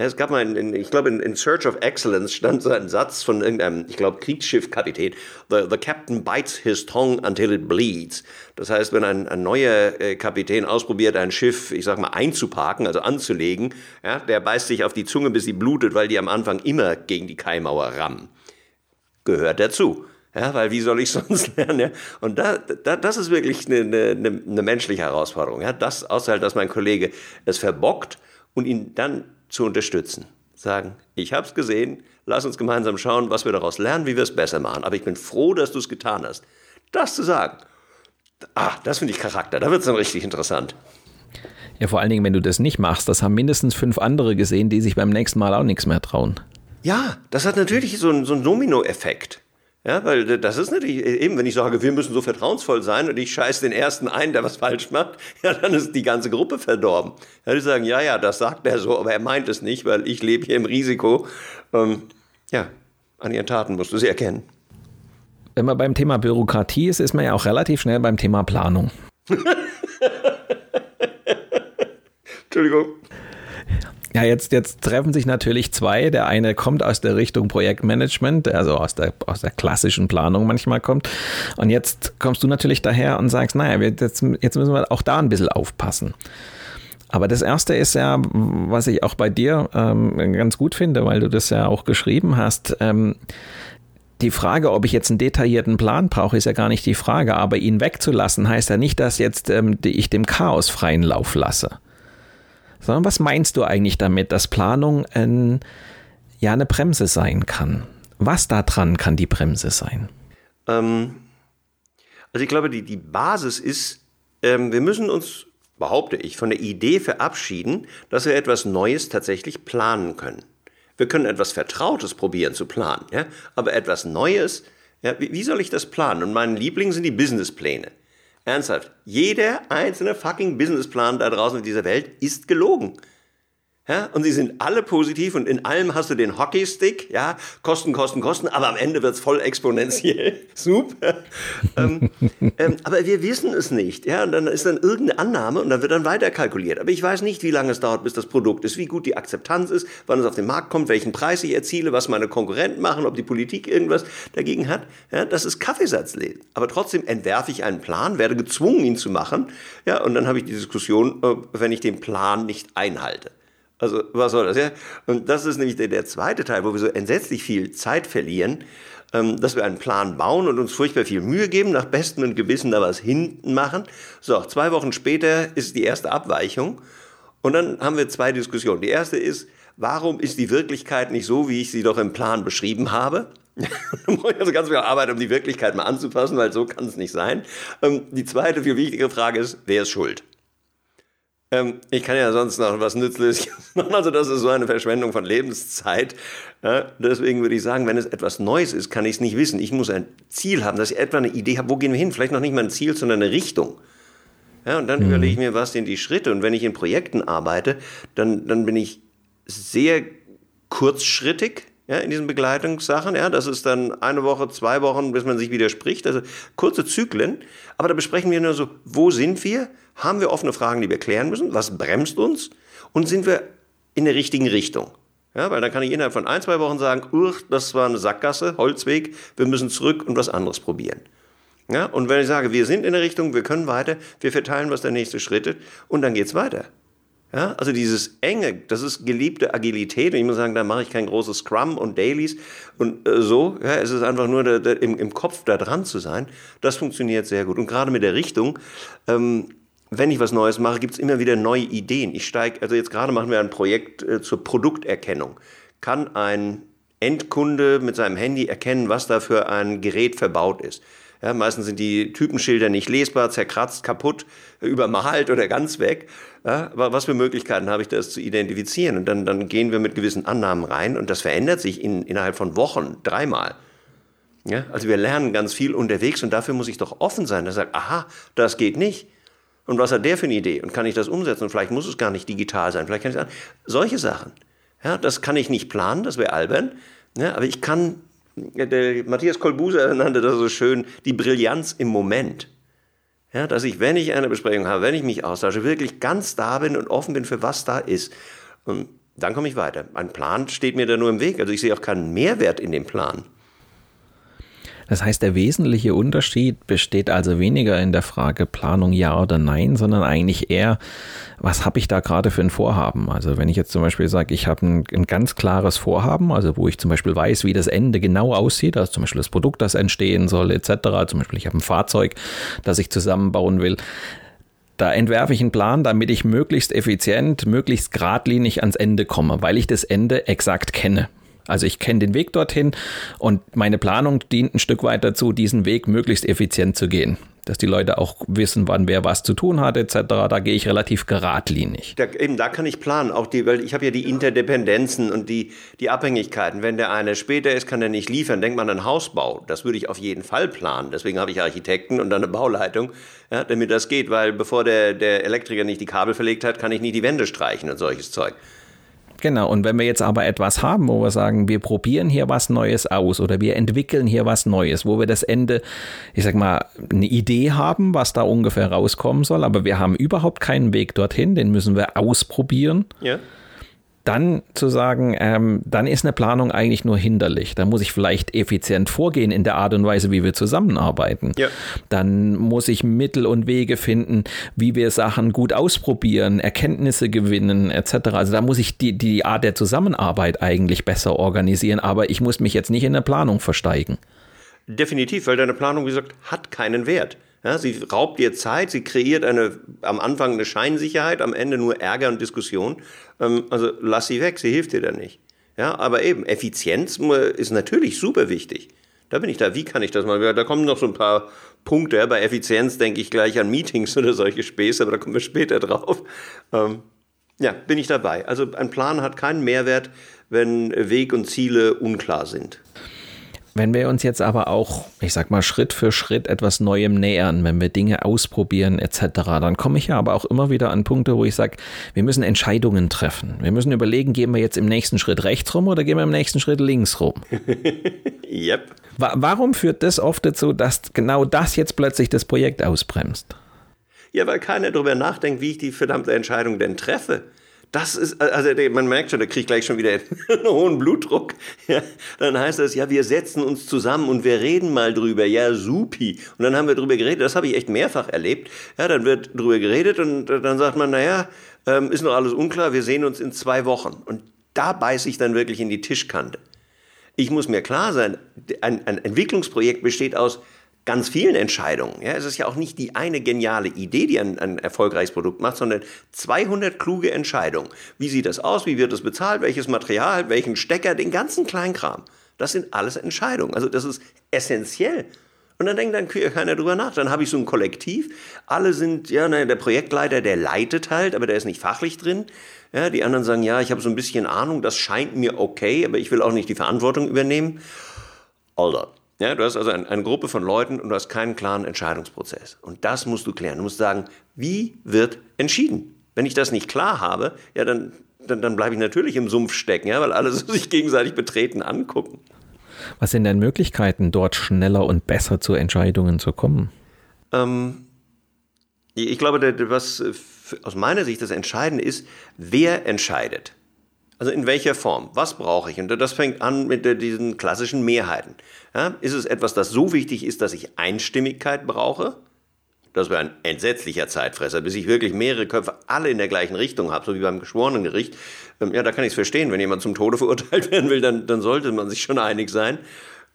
Es gab mal, in, ich glaube, in, in, Search of Excellence stand so ein Satz von irgendeinem, ich glaube, Kriegsschiffkapitän. The, the captain bites his tongue until it bleeds. Das heißt, wenn ein, ein neuer äh, Kapitän ausprobiert, ein Schiff, ich sag mal, einzuparken, also anzulegen, ja, der beißt sich auf die Zunge, bis sie blutet, weil die am Anfang immer gegen die Kaimauer rammen. Gehört dazu. Ja, weil wie soll ich sonst lernen? Ja? Und da, da, das ist wirklich eine, eine, eine menschliche Herausforderung. Ja? Das auszuhalten, dass mein Kollege es verbockt und ihn dann zu unterstützen. Sagen, ich habe es gesehen, lass uns gemeinsam schauen, was wir daraus lernen, wie wir es besser machen. Aber ich bin froh, dass du es getan hast. Das zu sagen, ah, das finde ich Charakter, da wird es dann richtig interessant. Ja, vor allen Dingen, wenn du das nicht machst, das haben mindestens fünf andere gesehen, die sich beim nächsten Mal auch nichts mehr trauen. Ja, das hat natürlich so einen, so einen Domino-Effekt. Ja, weil das ist natürlich eben, wenn ich sage, wir müssen so vertrauensvoll sein und ich scheiße den ersten ein, der was falsch macht, ja, dann ist die ganze Gruppe verdorben. Ja, die sagen, ja, ja, das sagt er so, aber er meint es nicht, weil ich lebe hier im Risiko. Ähm, ja, an ihren Taten musst du sie erkennen. Wenn man beim Thema Bürokratie ist, ist man ja auch relativ schnell beim Thema Planung. Entschuldigung. Ja, jetzt, jetzt treffen sich natürlich zwei. Der eine kommt aus der Richtung Projektmanagement, also aus der, aus der klassischen Planung manchmal kommt. Und jetzt kommst du natürlich daher und sagst, naja, jetzt, jetzt müssen wir auch da ein bisschen aufpassen. Aber das erste ist ja, was ich auch bei dir ähm, ganz gut finde, weil du das ja auch geschrieben hast. Ähm, die Frage, ob ich jetzt einen detaillierten Plan brauche, ist ja gar nicht die Frage. Aber ihn wegzulassen heißt ja nicht, dass jetzt ähm, ich dem Chaos freien Lauf lasse sondern was meinst du eigentlich damit, dass Planung ein, ja eine Bremse sein kann? Was daran kann die Bremse sein? Ähm, also ich glaube, die, die Basis ist, ähm, wir müssen uns, behaupte ich, von der Idee verabschieden, dass wir etwas Neues tatsächlich planen können. Wir können etwas Vertrautes probieren zu planen, ja? aber etwas Neues, ja, wie, wie soll ich das planen? Und mein Liebling sind die Businesspläne. Ernsthaft, jeder einzelne fucking Businessplan da draußen in dieser Welt ist gelogen. Ja, und sie sind alle positiv und in allem hast du den Hockeystick, ja, Kosten, Kosten, Kosten, aber am Ende wird's voll exponentiell. Super. ähm, ähm, aber wir wissen es nicht, ja, und dann ist dann irgendeine Annahme und dann wird dann weiter kalkuliert. Aber ich weiß nicht, wie lange es dauert, bis das Produkt ist, wie gut die Akzeptanz ist, wann es auf den Markt kommt, welchen Preis ich erziele, was meine Konkurrenten machen, ob die Politik irgendwas dagegen hat. Ja, das ist Kaffeesatzlesen. Aber trotzdem entwerfe ich einen Plan, werde gezwungen, ihn zu machen, ja, und dann habe ich die Diskussion, äh, wenn ich den Plan nicht einhalte. Also was soll das, ja? Und das ist nämlich der, der zweite Teil, wo wir so entsetzlich viel Zeit verlieren, ähm, dass wir einen Plan bauen und uns furchtbar viel Mühe geben, nach bestem und Gewissen da was hinten machen. So, zwei Wochen später ist die erste Abweichung und dann haben wir zwei Diskussionen. Die erste ist, warum ist die Wirklichkeit nicht so, wie ich sie doch im Plan beschrieben habe? da brauche ich also ganz viel Arbeit, um die Wirklichkeit mal anzupassen, weil so kann es nicht sein. Ähm, die zweite, viel wichtige Frage ist, wer ist schuld? Ähm, ich kann ja sonst noch was Nützliches machen. Also das ist so eine Verschwendung von Lebenszeit. Ja, deswegen würde ich sagen, wenn es etwas Neues ist, kann ich es nicht wissen. Ich muss ein Ziel haben, dass ich etwa eine Idee habe, wo gehen wir hin? Vielleicht noch nicht mal ein Ziel, sondern eine Richtung. Ja, und dann mhm. überlege ich mir, was sind die Schritte. Und wenn ich in Projekten arbeite, dann, dann bin ich sehr kurzschrittig ja, in diesen Begleitungssachen. Ja, das ist dann eine Woche, zwei Wochen, bis man sich widerspricht. Also kurze Zyklen. Aber da besprechen wir nur so, wo sind wir? Haben wir offene Fragen, die wir klären müssen? Was bremst uns? Und sind wir in der richtigen Richtung? Ja, weil dann kann ich innerhalb von ein, zwei Wochen sagen, das war eine Sackgasse, Holzweg, wir müssen zurück und was anderes probieren. Ja, und wenn ich sage, wir sind in der Richtung, wir können weiter, wir verteilen, was der nächste Schritt ist und dann geht's weiter. Ja, also dieses enge, das ist geliebte Agilität. Und ich muss sagen, da mache ich kein großes Scrum und Dailies und äh, so. Ja, es ist einfach nur da, da, im, im Kopf da dran zu sein. Das funktioniert sehr gut. Und gerade mit der Richtung, ähm, wenn ich was Neues mache, gibt es immer wieder neue Ideen. Ich steige, also jetzt gerade machen wir ein Projekt äh, zur Produkterkennung. Kann ein Endkunde mit seinem Handy erkennen, was da für ein Gerät verbaut ist? Ja, meistens sind die Typenschilder nicht lesbar, zerkratzt, kaputt, übermalt oder ganz weg. Ja, aber was für Möglichkeiten habe ich, das zu identifizieren? Und dann, dann gehen wir mit gewissen Annahmen rein und das verändert sich in, innerhalb von Wochen dreimal. Ja, also wir lernen ganz viel unterwegs und dafür muss ich doch offen sein. Da sagt, aha, das geht nicht. Und was hat der für eine Idee? Und kann ich das umsetzen? Und vielleicht muss es gar nicht digital sein. Vielleicht kann ich sagen, solche Sachen. Ja, das kann ich nicht planen, das wäre albern. Ja, aber ich kann der Matthias Kolbuser nannte das so schön, die Brillanz im Moment. Ja, dass ich, wenn ich eine Besprechung habe, wenn ich mich austausche, wirklich ganz da bin und offen bin für was da ist. Und dann komme ich weiter. Ein Plan steht mir da nur im Weg. Also ich sehe auch keinen Mehrwert in dem Plan. Das heißt, der wesentliche Unterschied besteht also weniger in der Frage Planung ja oder nein, sondern eigentlich eher, was habe ich da gerade für ein Vorhaben? Also wenn ich jetzt zum Beispiel sage, ich habe ein, ein, ganz klares Vorhaben, also wo ich zum Beispiel weiß, wie das Ende genau aussieht, also zum Beispiel das Produkt, das entstehen soll, etc. Zum Beispiel ich habe ein Fahrzeug, das ich zusammenbauen will. Da entwerfe ich einen Plan, damit ich möglichst effizient, möglichst geradlinig ans Ende komme, weil ich das Ende exakt kenne. Also ich kenne den Weg dorthin und meine Planung dient ein Stück weit dazu, diesen Weg möglichst effizient zu gehen. Dass die Leute auch wissen, wann wer was zu tun hat, etc. Da gehe ich relativ geradlinig. Da, eben, da kann ich planen, auch die, weil ich habe ja die Interdependenzen und die, die Abhängigkeiten. Wenn der eine später ist, kann er nicht liefern. Denkt man an Hausbau. Das würde ich auf jeden Fall planen. Deswegen habe ich Architekten und dann eine Bauleitung, ja, damit das geht. Weil bevor der, der Elektriker nicht die Kabel verlegt hat, kann ich nicht die Wände streichen und solches Zeug. Genau, und wenn wir jetzt aber etwas haben, wo wir sagen, wir probieren hier was Neues aus oder wir entwickeln hier was Neues, wo wir das Ende, ich sag mal, eine Idee haben, was da ungefähr rauskommen soll, aber wir haben überhaupt keinen Weg dorthin, den müssen wir ausprobieren. Ja dann zu sagen, ähm, dann ist eine Planung eigentlich nur hinderlich. Da muss ich vielleicht effizient vorgehen in der Art und Weise, wie wir zusammenarbeiten. Ja. Dann muss ich Mittel und Wege finden, wie wir Sachen gut ausprobieren, Erkenntnisse gewinnen, etc. Also da muss ich die, die Art der Zusammenarbeit eigentlich besser organisieren, aber ich muss mich jetzt nicht in der Planung versteigen. Definitiv, weil deine Planung, wie gesagt, hat keinen Wert. Ja, sie raubt dir Zeit, sie kreiert eine, am Anfang eine Scheinsicherheit, am Ende nur Ärger und Diskussion. Ähm, also lass sie weg, sie hilft dir dann nicht. Ja, aber eben, Effizienz ist natürlich super wichtig. Da bin ich da, wie kann ich das mal? Da kommen noch so ein paar Punkte. Bei Effizienz denke ich gleich an Meetings oder solche Späße, aber da kommen wir später drauf. Ähm, ja, bin ich dabei. Also ein Plan hat keinen Mehrwert, wenn Weg und Ziele unklar sind. Wenn wir uns jetzt aber auch, ich sag mal, Schritt für Schritt etwas Neuem nähern, wenn wir Dinge ausprobieren etc., dann komme ich ja aber auch immer wieder an Punkte, wo ich sage, wir müssen Entscheidungen treffen. Wir müssen überlegen, gehen wir jetzt im nächsten Schritt rechts rum oder gehen wir im nächsten Schritt links rum? yep. Warum führt das oft dazu, dass genau das jetzt plötzlich das Projekt ausbremst? Ja, weil keiner darüber nachdenkt, wie ich die verdammte Entscheidung denn treffe. Das ist, also man merkt schon, kriege ich gleich schon wieder einen hohen Blutdruck. Ja, dann heißt das, ja, wir setzen uns zusammen und wir reden mal drüber. Ja, supi. Und dann haben wir drüber geredet. Das habe ich echt mehrfach erlebt. Ja, dann wird drüber geredet und dann sagt man, naja, ähm, ist noch alles unklar, wir sehen uns in zwei Wochen. Und da beiße ich dann wirklich in die Tischkante. Ich muss mir klar sein, ein, ein Entwicklungsprojekt besteht aus ganz vielen Entscheidungen. Ja, es ist ja auch nicht die eine geniale Idee, die ein, ein erfolgreiches Produkt macht, sondern 200 kluge Entscheidungen. Wie sieht das aus? Wie wird es bezahlt? Welches Material? Welchen Stecker? Den ganzen Kleinkram. Das sind alles Entscheidungen. Also das ist essentiell. Und dann denkt dann keiner drüber nach. Dann habe ich so ein Kollektiv. Alle sind, ja, naja, der Projektleiter, der leitet halt, aber der ist nicht fachlich drin. Ja, die anderen sagen, ja, ich habe so ein bisschen Ahnung, das scheint mir okay, aber ich will auch nicht die Verantwortung übernehmen. Alter, ja, du hast also ein, eine Gruppe von Leuten und du hast keinen klaren Entscheidungsprozess. Und das musst du klären. Du musst sagen, wie wird entschieden? Wenn ich das nicht klar habe, ja, dann, dann, dann bleibe ich natürlich im Sumpf stecken, ja, weil alle sich gegenseitig betreten angucken. Was sind denn Möglichkeiten, dort schneller und besser zu Entscheidungen zu kommen? Ähm, ich glaube, was aus meiner Sicht das Entscheidende ist, wer entscheidet. Also in welcher Form? Was brauche ich? Und das fängt an mit diesen klassischen Mehrheiten. Ja, ist es etwas, das so wichtig ist, dass ich Einstimmigkeit brauche? Das wäre ein entsetzlicher Zeitfresser, bis ich wirklich mehrere Köpfe alle in der gleichen Richtung habe, so wie beim Geschworenengericht. Ähm, ja, da kann ich es verstehen. Wenn jemand zum Tode verurteilt werden will, dann, dann sollte man sich schon einig sein.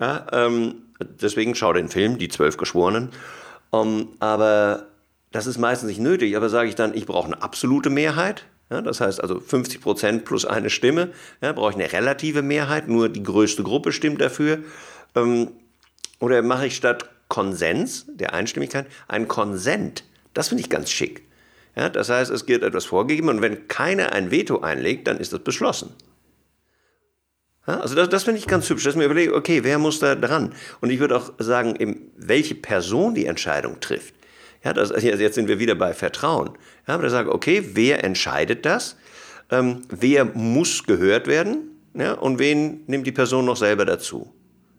Ja, ähm, deswegen schau den Film, Die Zwölf Geschworenen. Um, ähm, aber das ist meistens nicht nötig. Aber sage ich dann, ich brauche eine absolute Mehrheit, ja, das heißt also 50 Prozent plus eine Stimme. Ja, brauche ich eine relative Mehrheit, nur die größte Gruppe stimmt dafür. Ähm, oder mache ich statt Konsens, der Einstimmigkeit, ein Konsent. Das finde ich ganz schick. Ja, das heißt, es wird etwas vorgegeben und wenn keiner ein Veto einlegt, dann ist das beschlossen. Ja, also das, das finde ich ganz hübsch, dass mir überlege, okay, wer muss da dran? Und ich würde auch sagen, eben, welche Person die Entscheidung trifft. Ja, das, also jetzt sind wir wieder bei Vertrauen. Ja, aber da sage okay, wer entscheidet das? Ähm, wer muss gehört werden? Ja, und wen nimmt die Person noch selber dazu?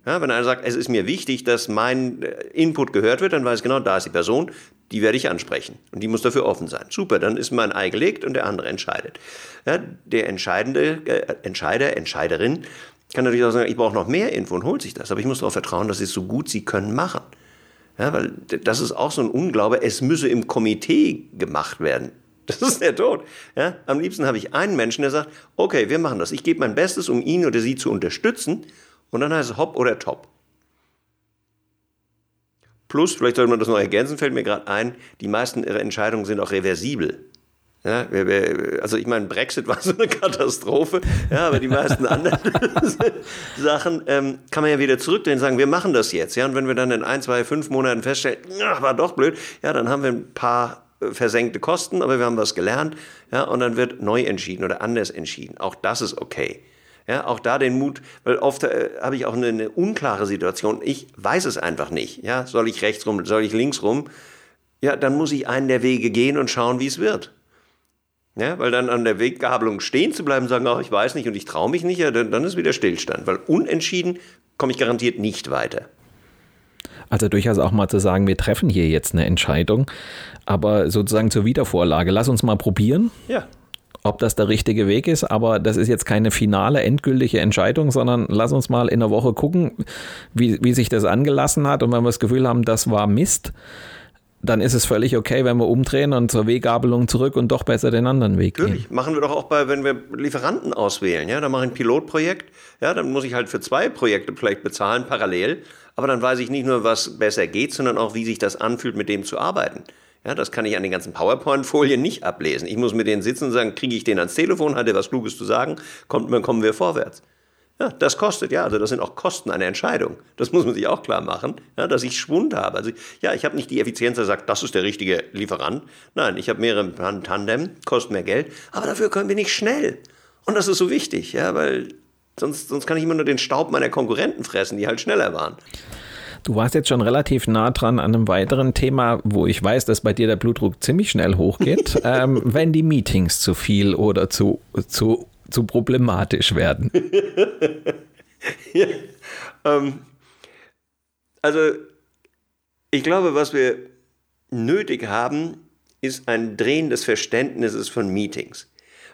Ja, wenn einer sagt, es ist mir wichtig, dass mein äh, Input gehört wird, dann weiß ich genau, da ist die Person, die werde ich ansprechen. Und die muss dafür offen sein. Super, dann ist mein Ei gelegt und der andere entscheidet. Ja, der entscheidende äh, Entscheider, Entscheiderin kann natürlich auch sagen, ich brauche noch mehr Info und holt sich das. Aber ich muss darauf vertrauen, dass sie es so gut sie können machen. Ja, weil das ist auch so ein Unglaube, es müsse im Komitee gemacht werden. Das ist der Tod. Ja, am liebsten habe ich einen Menschen, der sagt, okay, wir machen das. Ich gebe mein Bestes, um ihn oder sie zu unterstützen. Und dann heißt es hopp oder top. Plus, vielleicht sollte man das noch ergänzen, fällt mir gerade ein, die meisten Entscheidungen sind auch reversibel. Ja, also ich meine, Brexit war so eine Katastrophe, ja, aber die meisten anderen Sachen ähm, kann man ja wieder zurückdrehen und sagen, wir machen das jetzt. Ja, und wenn wir dann in ein, zwei, fünf Monaten feststellen, ach, war doch blöd, ja, dann haben wir ein paar äh, versenkte Kosten, aber wir haben was gelernt, ja, und dann wird neu entschieden oder anders entschieden. Auch das ist okay. Ja, auch da den Mut, weil oft äh, habe ich auch eine, eine unklare Situation. Ich weiß es einfach nicht. Ja, soll ich rechts rum, soll ich links rum? Ja, dann muss ich einen der Wege gehen und schauen, wie es wird. Ja, weil dann an der Weggabelung stehen zu bleiben, sagen, ach, ich weiß nicht und ich traue mich nicht, ja, dann, dann ist wieder Stillstand. Weil unentschieden komme ich garantiert nicht weiter. Also durchaus auch mal zu sagen, wir treffen hier jetzt eine Entscheidung, aber sozusagen zur Wiedervorlage. Lass uns mal probieren. Ja. Ob das der richtige Weg ist, aber das ist jetzt keine finale, endgültige Entscheidung, sondern lass uns mal in der Woche gucken, wie, wie sich das angelassen hat. Und wenn wir das Gefühl haben, das war Mist, dann ist es völlig okay, wenn wir umdrehen und zur Weggabelung zurück und doch besser den anderen Weg gehen. Natürlich, machen wir doch auch bei, wenn wir Lieferanten auswählen. Ja, dann mache ich ein Pilotprojekt. Ja, dann muss ich halt für zwei Projekte vielleicht bezahlen parallel. Aber dann weiß ich nicht nur, was besser geht, sondern auch, wie sich das anfühlt, mit dem zu arbeiten. Ja, das kann ich an den ganzen PowerPoint-Folien nicht ablesen. Ich muss mit denen sitzen und sagen, kriege ich den ans Telefon, hat er was Kluges zu sagen, kommt, dann kommen wir vorwärts. Ja, das kostet, ja, also das sind auch Kosten einer Entscheidung. Das muss man sich auch klar machen, ja, dass ich Schwund habe. Also ja, ich habe nicht die Effizienz, der sagt, das ist der richtige Lieferant. Nein, ich habe mehrere Tandem, kostet mehr Geld, aber dafür können wir nicht schnell. Und das ist so wichtig, ja, weil Sonst, sonst kann ich immer nur den Staub meiner Konkurrenten fressen, die halt schneller waren. Du warst jetzt schon relativ nah dran an einem weiteren Thema, wo ich weiß, dass bei dir der Blutdruck ziemlich schnell hochgeht, ähm, wenn die Meetings zu viel oder zu, zu, zu problematisch werden. ja, ähm, also ich glaube, was wir nötig haben, ist ein Drehen des Verständnisses von Meetings.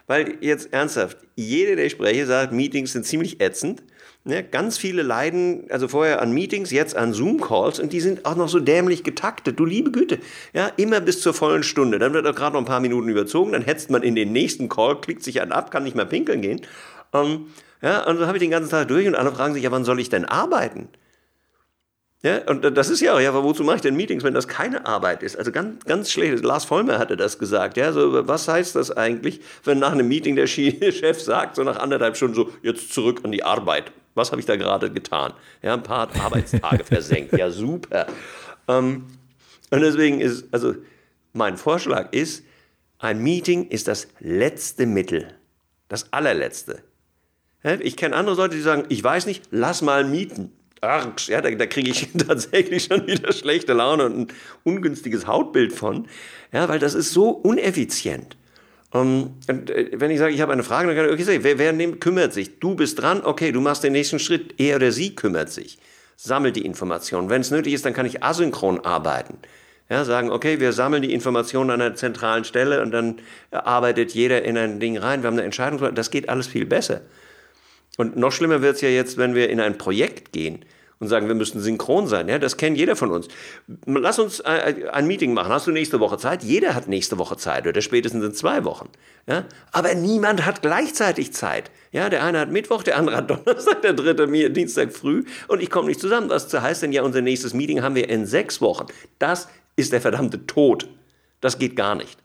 Weil jetzt ernsthaft, jeder, der ich spreche, sagt, Meetings sind ziemlich ätzend. Ne? Ganz viele leiden also vorher an Meetings, jetzt an Zoom-Calls und die sind auch noch so dämlich getaktet. Du liebe Güte. Ja, immer bis zur vollen Stunde. Dann wird auch gerade noch ein paar Minuten überzogen, dann hetzt man in den nächsten Call, klickt sich an ab, kann nicht mehr pinkeln gehen. Ähm, ja, und so habe ich den ganzen Tag durch und alle fragen sich, ja, wann soll ich denn arbeiten? Ja, und das ist ja auch, ja, wozu mache ich denn Meetings, wenn das keine Arbeit ist? Also ganz, ganz schlecht. Lars Vollmer hatte das gesagt. Ja, so, was heißt das eigentlich, wenn nach einem Meeting der Chef sagt, so nach anderthalb Stunden so, jetzt zurück an die Arbeit? Was habe ich da gerade getan? Ja, ein paar Arbeitstage versenkt. Ja, super. Ähm, und deswegen ist, also mein Vorschlag ist, ein Meeting ist das letzte Mittel. Das allerletzte. Ich kenne andere Leute, die sagen, ich weiß nicht, lass mal mieten. Arsch, ja, da, da kriege ich tatsächlich schon wieder schlechte Laune und ein ungünstiges Hautbild von, ja, weil das ist so uneffizient. Um, und, äh, wenn ich sage, ich habe eine Frage, dann kann ich, okay, sagen, wer, wer nimmt, kümmert sich? Du bist dran, okay, du machst den nächsten Schritt, er oder sie kümmert sich, sammelt die Informationen. Wenn es nötig ist, dann kann ich asynchron arbeiten. Ja, sagen, okay, wir sammeln die Informationen an einer zentralen Stelle und dann arbeitet jeder in ein Ding rein. Wir haben eine Entscheidung, das geht alles viel besser. Und noch schlimmer wird es ja jetzt, wenn wir in ein Projekt gehen und sagen, wir müssen synchron sein. Ja, das kennt jeder von uns. Lass uns äh, ein Meeting machen. Hast du nächste Woche Zeit? Jeder hat nächste Woche Zeit oder spätestens in zwei Wochen. Ja, aber niemand hat gleichzeitig Zeit. Ja, der eine hat Mittwoch, der andere hat Donnerstag, der dritte Dienstag früh und ich komme nicht zusammen. Was heißt denn ja, unser nächstes Meeting haben wir in sechs Wochen. Das ist der verdammte Tod. Das geht gar nicht.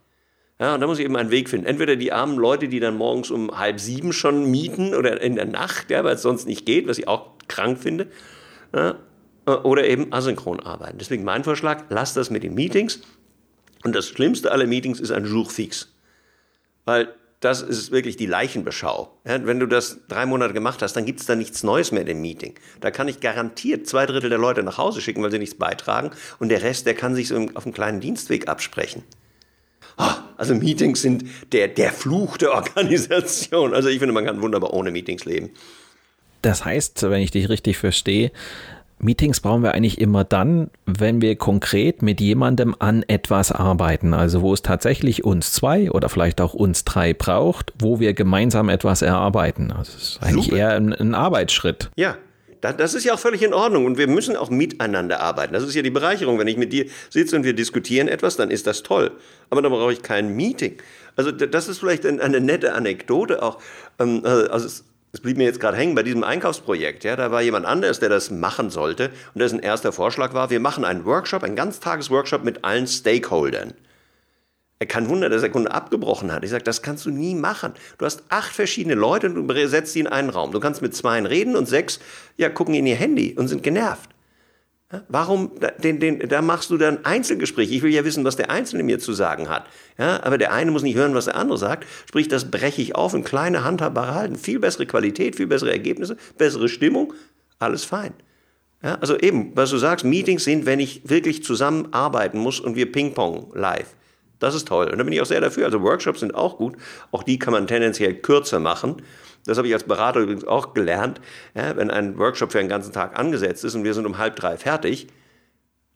Ja, und da muss ich eben einen Weg finden. Entweder die armen Leute, die dann morgens um halb sieben schon mieten oder in der Nacht, ja, weil es sonst nicht geht, was ich auch krank finde, ja, oder eben asynchron arbeiten. Deswegen mein Vorschlag, lass das mit den Meetings. Und das Schlimmste aller Meetings ist ein Jour fix. Weil das ist wirklich die Leichenbeschau. Ja, wenn du das drei Monate gemacht hast, dann gibt es da nichts Neues mehr in dem Meeting. Da kann ich garantiert zwei Drittel der Leute nach Hause schicken, weil sie nichts beitragen. Und der Rest, der kann sich so auf einem kleinen Dienstweg absprechen. Also Meetings sind der, der Fluch der Organisation. Also ich finde, man kann wunderbar ohne Meetings leben. Das heißt, wenn ich dich richtig verstehe, Meetings brauchen wir eigentlich immer dann, wenn wir konkret mit jemandem an etwas arbeiten. Also wo es tatsächlich uns zwei oder vielleicht auch uns drei braucht, wo wir gemeinsam etwas erarbeiten. Also es ist eigentlich Super. eher ein, ein Arbeitsschritt. Ja, das ist ja auch völlig in Ordnung und wir müssen auch miteinander arbeiten. Das ist ja die Bereicherung. Wenn ich mit dir sitze und wir diskutieren etwas, dann ist das toll. Aber dann brauche ich kein Meeting. Also das ist vielleicht eine nette Anekdote auch. Ähm, also es, es blieb mir jetzt gerade hängen bei diesem Einkaufsprojekt. Ja, da war jemand anders, der das machen sollte und dessen erster Vorschlag war, wir machen einen Workshop, einen Ganztagesworkshop mit allen Stakeholdern. Kein Wunder, dass der Kunde abgebrochen hat. Ich sage, das kannst du nie machen. Du hast acht verschiedene Leute und du setzt sie in einen Raum. Du kannst mit zwei reden und sechs ja, gucken in ihr Handy und sind genervt. Ja, warum, den, den, da machst du dann Einzelgespräche. Ich will ja wissen, was der Einzelne mir zu sagen hat. Ja, aber der eine muss nicht hören, was der andere sagt. Sprich, das breche ich auf in kleine, handhabbare Halten. Viel bessere Qualität, viel bessere Ergebnisse, bessere Stimmung. Alles fein. Ja, also eben, was du sagst, Meetings sind, wenn ich wirklich zusammenarbeiten muss und wir Ping-Pong live. Das ist toll. Und da bin ich auch sehr dafür. Also Workshops sind auch gut. Auch die kann man tendenziell kürzer machen. Das habe ich als Berater übrigens auch gelernt. Ja, wenn ein Workshop für einen ganzen Tag angesetzt ist und wir sind um halb drei fertig,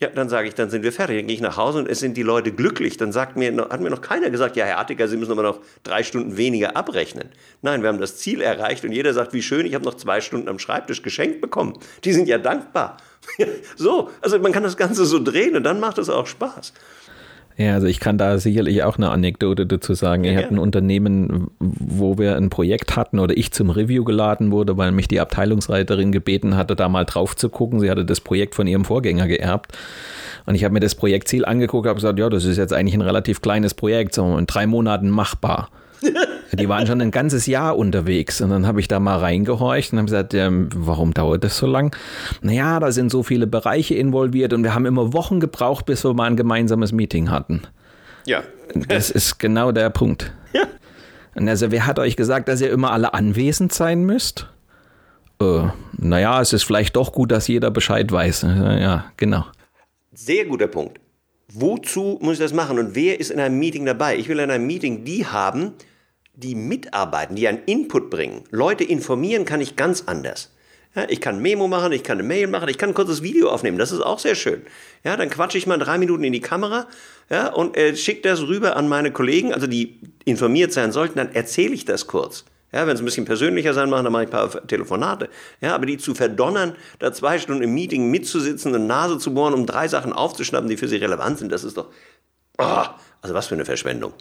ja, dann sage ich, dann sind wir fertig. Dann gehe ich nach Hause und es sind die Leute glücklich. Dann sagt mir, hat mir noch keiner gesagt, ja, Herr Attiker, Sie müssen aber noch drei Stunden weniger abrechnen. Nein, wir haben das Ziel erreicht und jeder sagt, wie schön, ich habe noch zwei Stunden am Schreibtisch geschenkt bekommen. Die sind ja dankbar. so, also man kann das Ganze so drehen und dann macht es auch Spaß. Ja, also ich kann da sicherlich auch eine Anekdote dazu sagen. Ich ja, hatte ein Unternehmen, wo wir ein Projekt hatten oder ich zum Review geladen wurde, weil mich die Abteilungsleiterin gebeten hatte, da mal drauf zu gucken. Sie hatte das Projekt von ihrem Vorgänger geerbt. Und ich habe mir das Projektziel angeguckt und habe gesagt, ja, das ist jetzt eigentlich ein relativ kleines Projekt, so in drei Monaten machbar. Die waren schon ein ganzes Jahr unterwegs und dann habe ich da mal reingehorcht und habe gesagt, ja, warum dauert das so lang? Naja, da sind so viele Bereiche involviert und wir haben immer Wochen gebraucht, bis wir mal ein gemeinsames Meeting hatten. Ja. Das ist genau der Punkt. Ja. Und also, wer hat euch gesagt, dass ihr immer alle anwesend sein müsst? äh, naja, es ist vielleicht doch gut, dass jeder Bescheid weiß. Ja, genau. Sehr guter Punkt. Wozu muss ich das machen und wer ist in einem Meeting dabei? Ich will in einem Meeting die haben, die mitarbeiten, die einen Input bringen. Leute informieren kann ich ganz anders. Ja, ich kann Memo machen, ich kann eine Mail machen, ich kann ein kurzes Video aufnehmen. Das ist auch sehr schön. Ja, dann quatsche ich mal drei Minuten in die Kamera ja, und äh, schicke das rüber an meine Kollegen, also die informiert sein sollten, dann erzähle ich das kurz. Ja, wenn es ein bisschen persönlicher sein machen, dann mache ich ein paar Telefonate. Ja, aber die zu verdonnern, da zwei Stunden im Meeting mitzusitzen, eine Nase zu bohren, um drei Sachen aufzuschnappen, die für sie relevant sind, das ist doch, oh, also was für eine Verschwendung.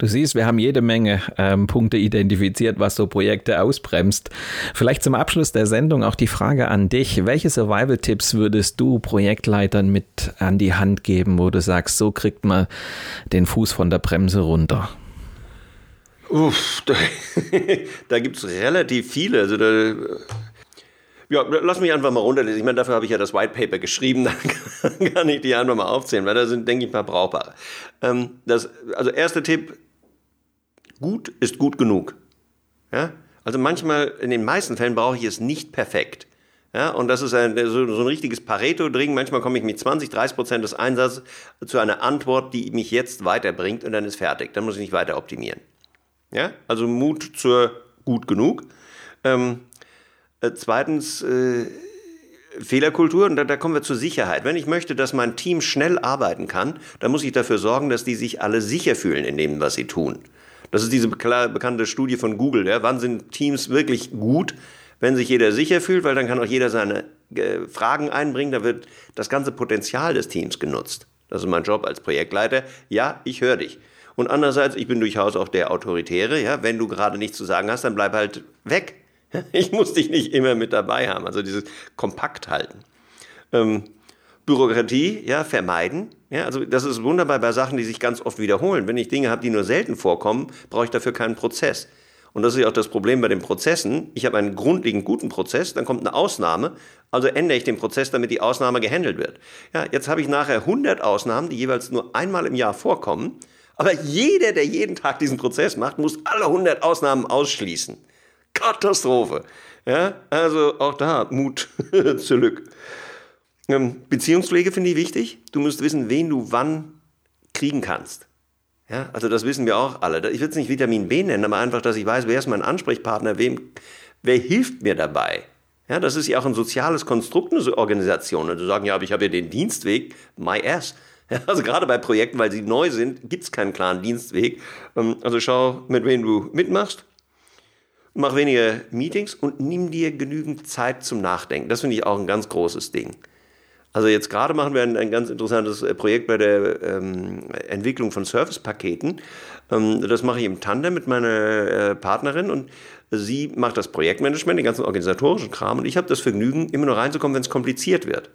Du siehst, wir haben jede Menge ähm, Punkte identifiziert, was so Projekte ausbremst. Vielleicht zum Abschluss der Sendung auch die Frage an dich. Welche Survival-Tipps würdest du Projektleitern mit an die Hand geben, wo du sagst, so kriegt man den Fuß von der Bremse runter? Uff, da, da gibt es relativ viele. Also da, ja, lass mich einfach mal runterlesen. Ich meine, dafür habe ich ja das White Paper geschrieben, dann kann ich die einfach mal aufzählen, weil da sind, denke ich, ein paar brauchbare. Ähm, das, also erster Tipp, gut ist gut genug. Ja? Also manchmal, in den meisten Fällen brauche ich es nicht perfekt. Ja, und das ist ein, so, so ein richtiges Pareto-Ding. Manchmal komme ich mit 20, 30 Prozent des Einsatzes zu einer Antwort, die mich jetzt weiterbringt und dann ist fertig. Dann muss ich nicht weiter optimieren. Ja, also Mut zur gut genug. Ähm, äh, zweitens, äh, Fehlerkultur, und da, da, kommen wir zur Sicherheit. Wenn ich möchte, dass mein Team schnell arbeiten kann, dann muss ich dafür sorgen, dass die sich alle sicher fühlen in dem, was sie tun. Das ist diese bekannte Studie von Google. Ja? Wann sind Teams wirklich gut, wenn sich jeder sicher fühlt, weil dann kann auch jeder seine äh, Fragen einbringen, da wird das ganze Potenzial des Teams genutzt. Das ist mein Job als Projektleiter. Ja, ich höre dich. Und andererseits, ich bin durchaus auch der Autoritäre. Ja? Wenn du gerade nichts zu sagen hast, dann bleib halt weg. Ich muss dich nicht immer mit dabei haben. Also dieses Kompakt halten. Ähm, Bürokratie, ja, vermeiden. Ja, also das ist wunderbar bei Sachen, die sich ganz oft wiederholen. Wenn ich Dinge habe, die nur selten vorkommen, brauche ich dafür keinen Prozess. Und das ist ja auch das Problem bei den Prozessen. Ich habe einen grundlegend guten Prozess, dann kommt eine Ausnahme, also ändere ich den Prozess, damit die Ausnahme gehandelt wird. Ja, jetzt habe ich nachher 100 Ausnahmen, die jeweils nur einmal im Jahr vorkommen, aber jeder, der jeden Tag diesen Prozess macht, muss alle 100 Ausnahmen ausschließen. Katastrophe. Ja, also auch da Mut zurück. Ähm, Beziehungspflege finde ich wichtig. Du musst wissen, wen du wann kriegen kannst. Ja, also das wissen wir auch alle. Ich würde es nicht Vitamin B nennen, aber einfach, dass ich weiß, wer ist mein Ansprechpartner, wem, wer hilft mir dabei. Ja, das ist ja auch ein soziales Konstrukt, eine Organisation. Und zu sagen, ja, aber ich habe ja den Dienstweg, my ass. Ja, also gerade bei Projekten, weil sie neu sind, gibt es keinen klaren Dienstweg. Ähm, also schau, mit wem du mitmachst. Mach weniger Meetings und nimm dir genügend Zeit zum Nachdenken. Das finde ich auch ein ganz großes Ding. Also jetzt gerade machen wir ein, ein ganz interessantes äh, Projekt bei der ähm, Entwicklung von Servicepaketen. Ähm, das mache ich im Tandem mit meiner äh, Partnerin und sie macht das Projektmanagement, den ganzen organisatorischen Kram und ich habe das Vergnügen, immer nur reinzukommen, wenn es kompliziert wird.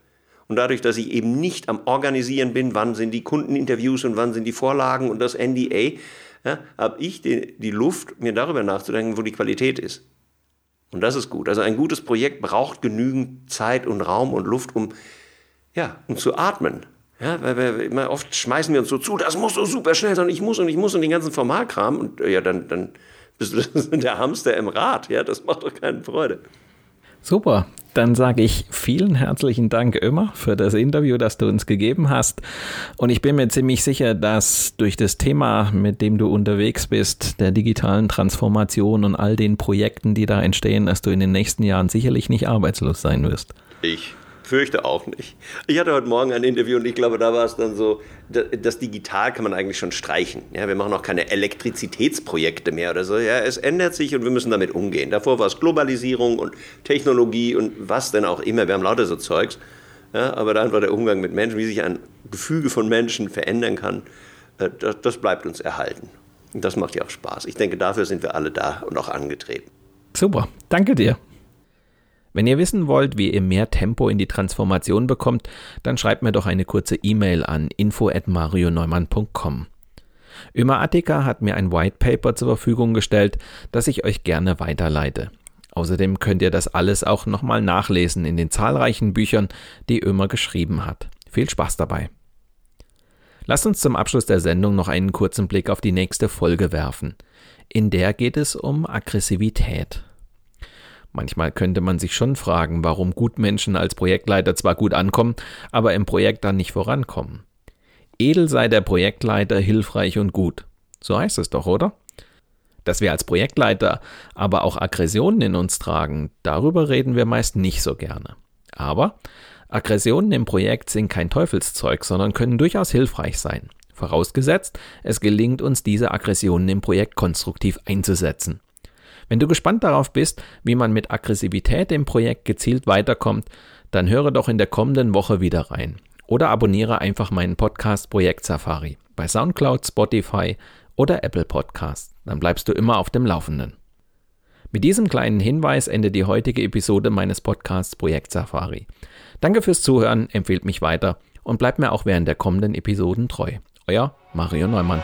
Und dadurch, dass ich eben nicht am Organisieren bin, wann sind die Kundeninterviews und wann sind die Vorlagen und das NDA, ja, habe ich die, die Luft, mir darüber nachzudenken, wo die Qualität ist. Und das ist gut. Also ein gutes Projekt braucht genügend Zeit und Raum und Luft, um ja, und zu atmen. Ja, weil wir immer oft schmeißen wir uns so zu, das muss so super schnell sein, ich muss und ich muss und den ganzen Formalkram und ja, dann, dann bist du der Hamster im Rad, ja, das macht doch keine Freude. Super, dann sage ich vielen herzlichen Dank immer für das Interview, das du uns gegeben hast. Und ich bin mir ziemlich sicher, dass durch das Thema, mit dem du unterwegs bist, der digitalen Transformation und all den Projekten, die da entstehen, dass du in den nächsten Jahren sicherlich nicht arbeitslos sein wirst. Ich fürchte auch nicht. Ich hatte heute Morgen ein Interview und ich glaube, da war es dann so, das Digital kann man eigentlich schon streichen. Ja, wir machen auch keine Elektrizitätsprojekte mehr oder so. Ja, es ändert sich und wir müssen damit umgehen. Davor war es Globalisierung und Technologie und was denn auch immer. Wir haben lauter so Zeugs. Ja, aber dann war der Umgang mit Menschen, wie sich ein Gefüge von Menschen verändern kann, äh, das, das bleibt uns erhalten. Und das macht ja auch Spaß. Ich denke, dafür sind wir alle da und auch angetreten. Super, danke dir. Wenn ihr wissen wollt, wie ihr mehr Tempo in die Transformation bekommt, dann schreibt mir doch eine kurze E-Mail an info@marioneumann.com. Ömer Attika hat mir ein White Paper zur Verfügung gestellt, das ich euch gerne weiterleite. Außerdem könnt ihr das alles auch nochmal nachlesen in den zahlreichen Büchern, die Ömer geschrieben hat. Viel Spaß dabei. Lasst uns zum Abschluss der Sendung noch einen kurzen Blick auf die nächste Folge werfen. In der geht es um Aggressivität. Manchmal könnte man sich schon fragen, warum Gutmenschen als Projektleiter zwar gut ankommen, aber im Projekt dann nicht vorankommen. Edel sei der Projektleiter, hilfreich und gut. So heißt es doch, oder? Dass wir als Projektleiter aber auch Aggressionen in uns tragen, darüber reden wir meist nicht so gerne. Aber Aggressionen im Projekt sind kein Teufelszeug, sondern können durchaus hilfreich sein. Vorausgesetzt, es gelingt uns, diese Aggressionen im Projekt konstruktiv einzusetzen. Wenn du gespannt darauf bist, wie man mit Aggressivität im Projekt gezielt weiterkommt, dann höre doch in der kommenden Woche wieder rein. Oder abonniere einfach meinen Podcast Projekt Safari bei SoundCloud, Spotify oder Apple Podcast. Dann bleibst du immer auf dem Laufenden. Mit diesem kleinen Hinweis endet die heutige Episode meines Podcasts Projekt Safari. Danke fürs Zuhören, empfehlt mich weiter und bleibt mir auch während der kommenden Episoden treu. Euer Mario Neumann.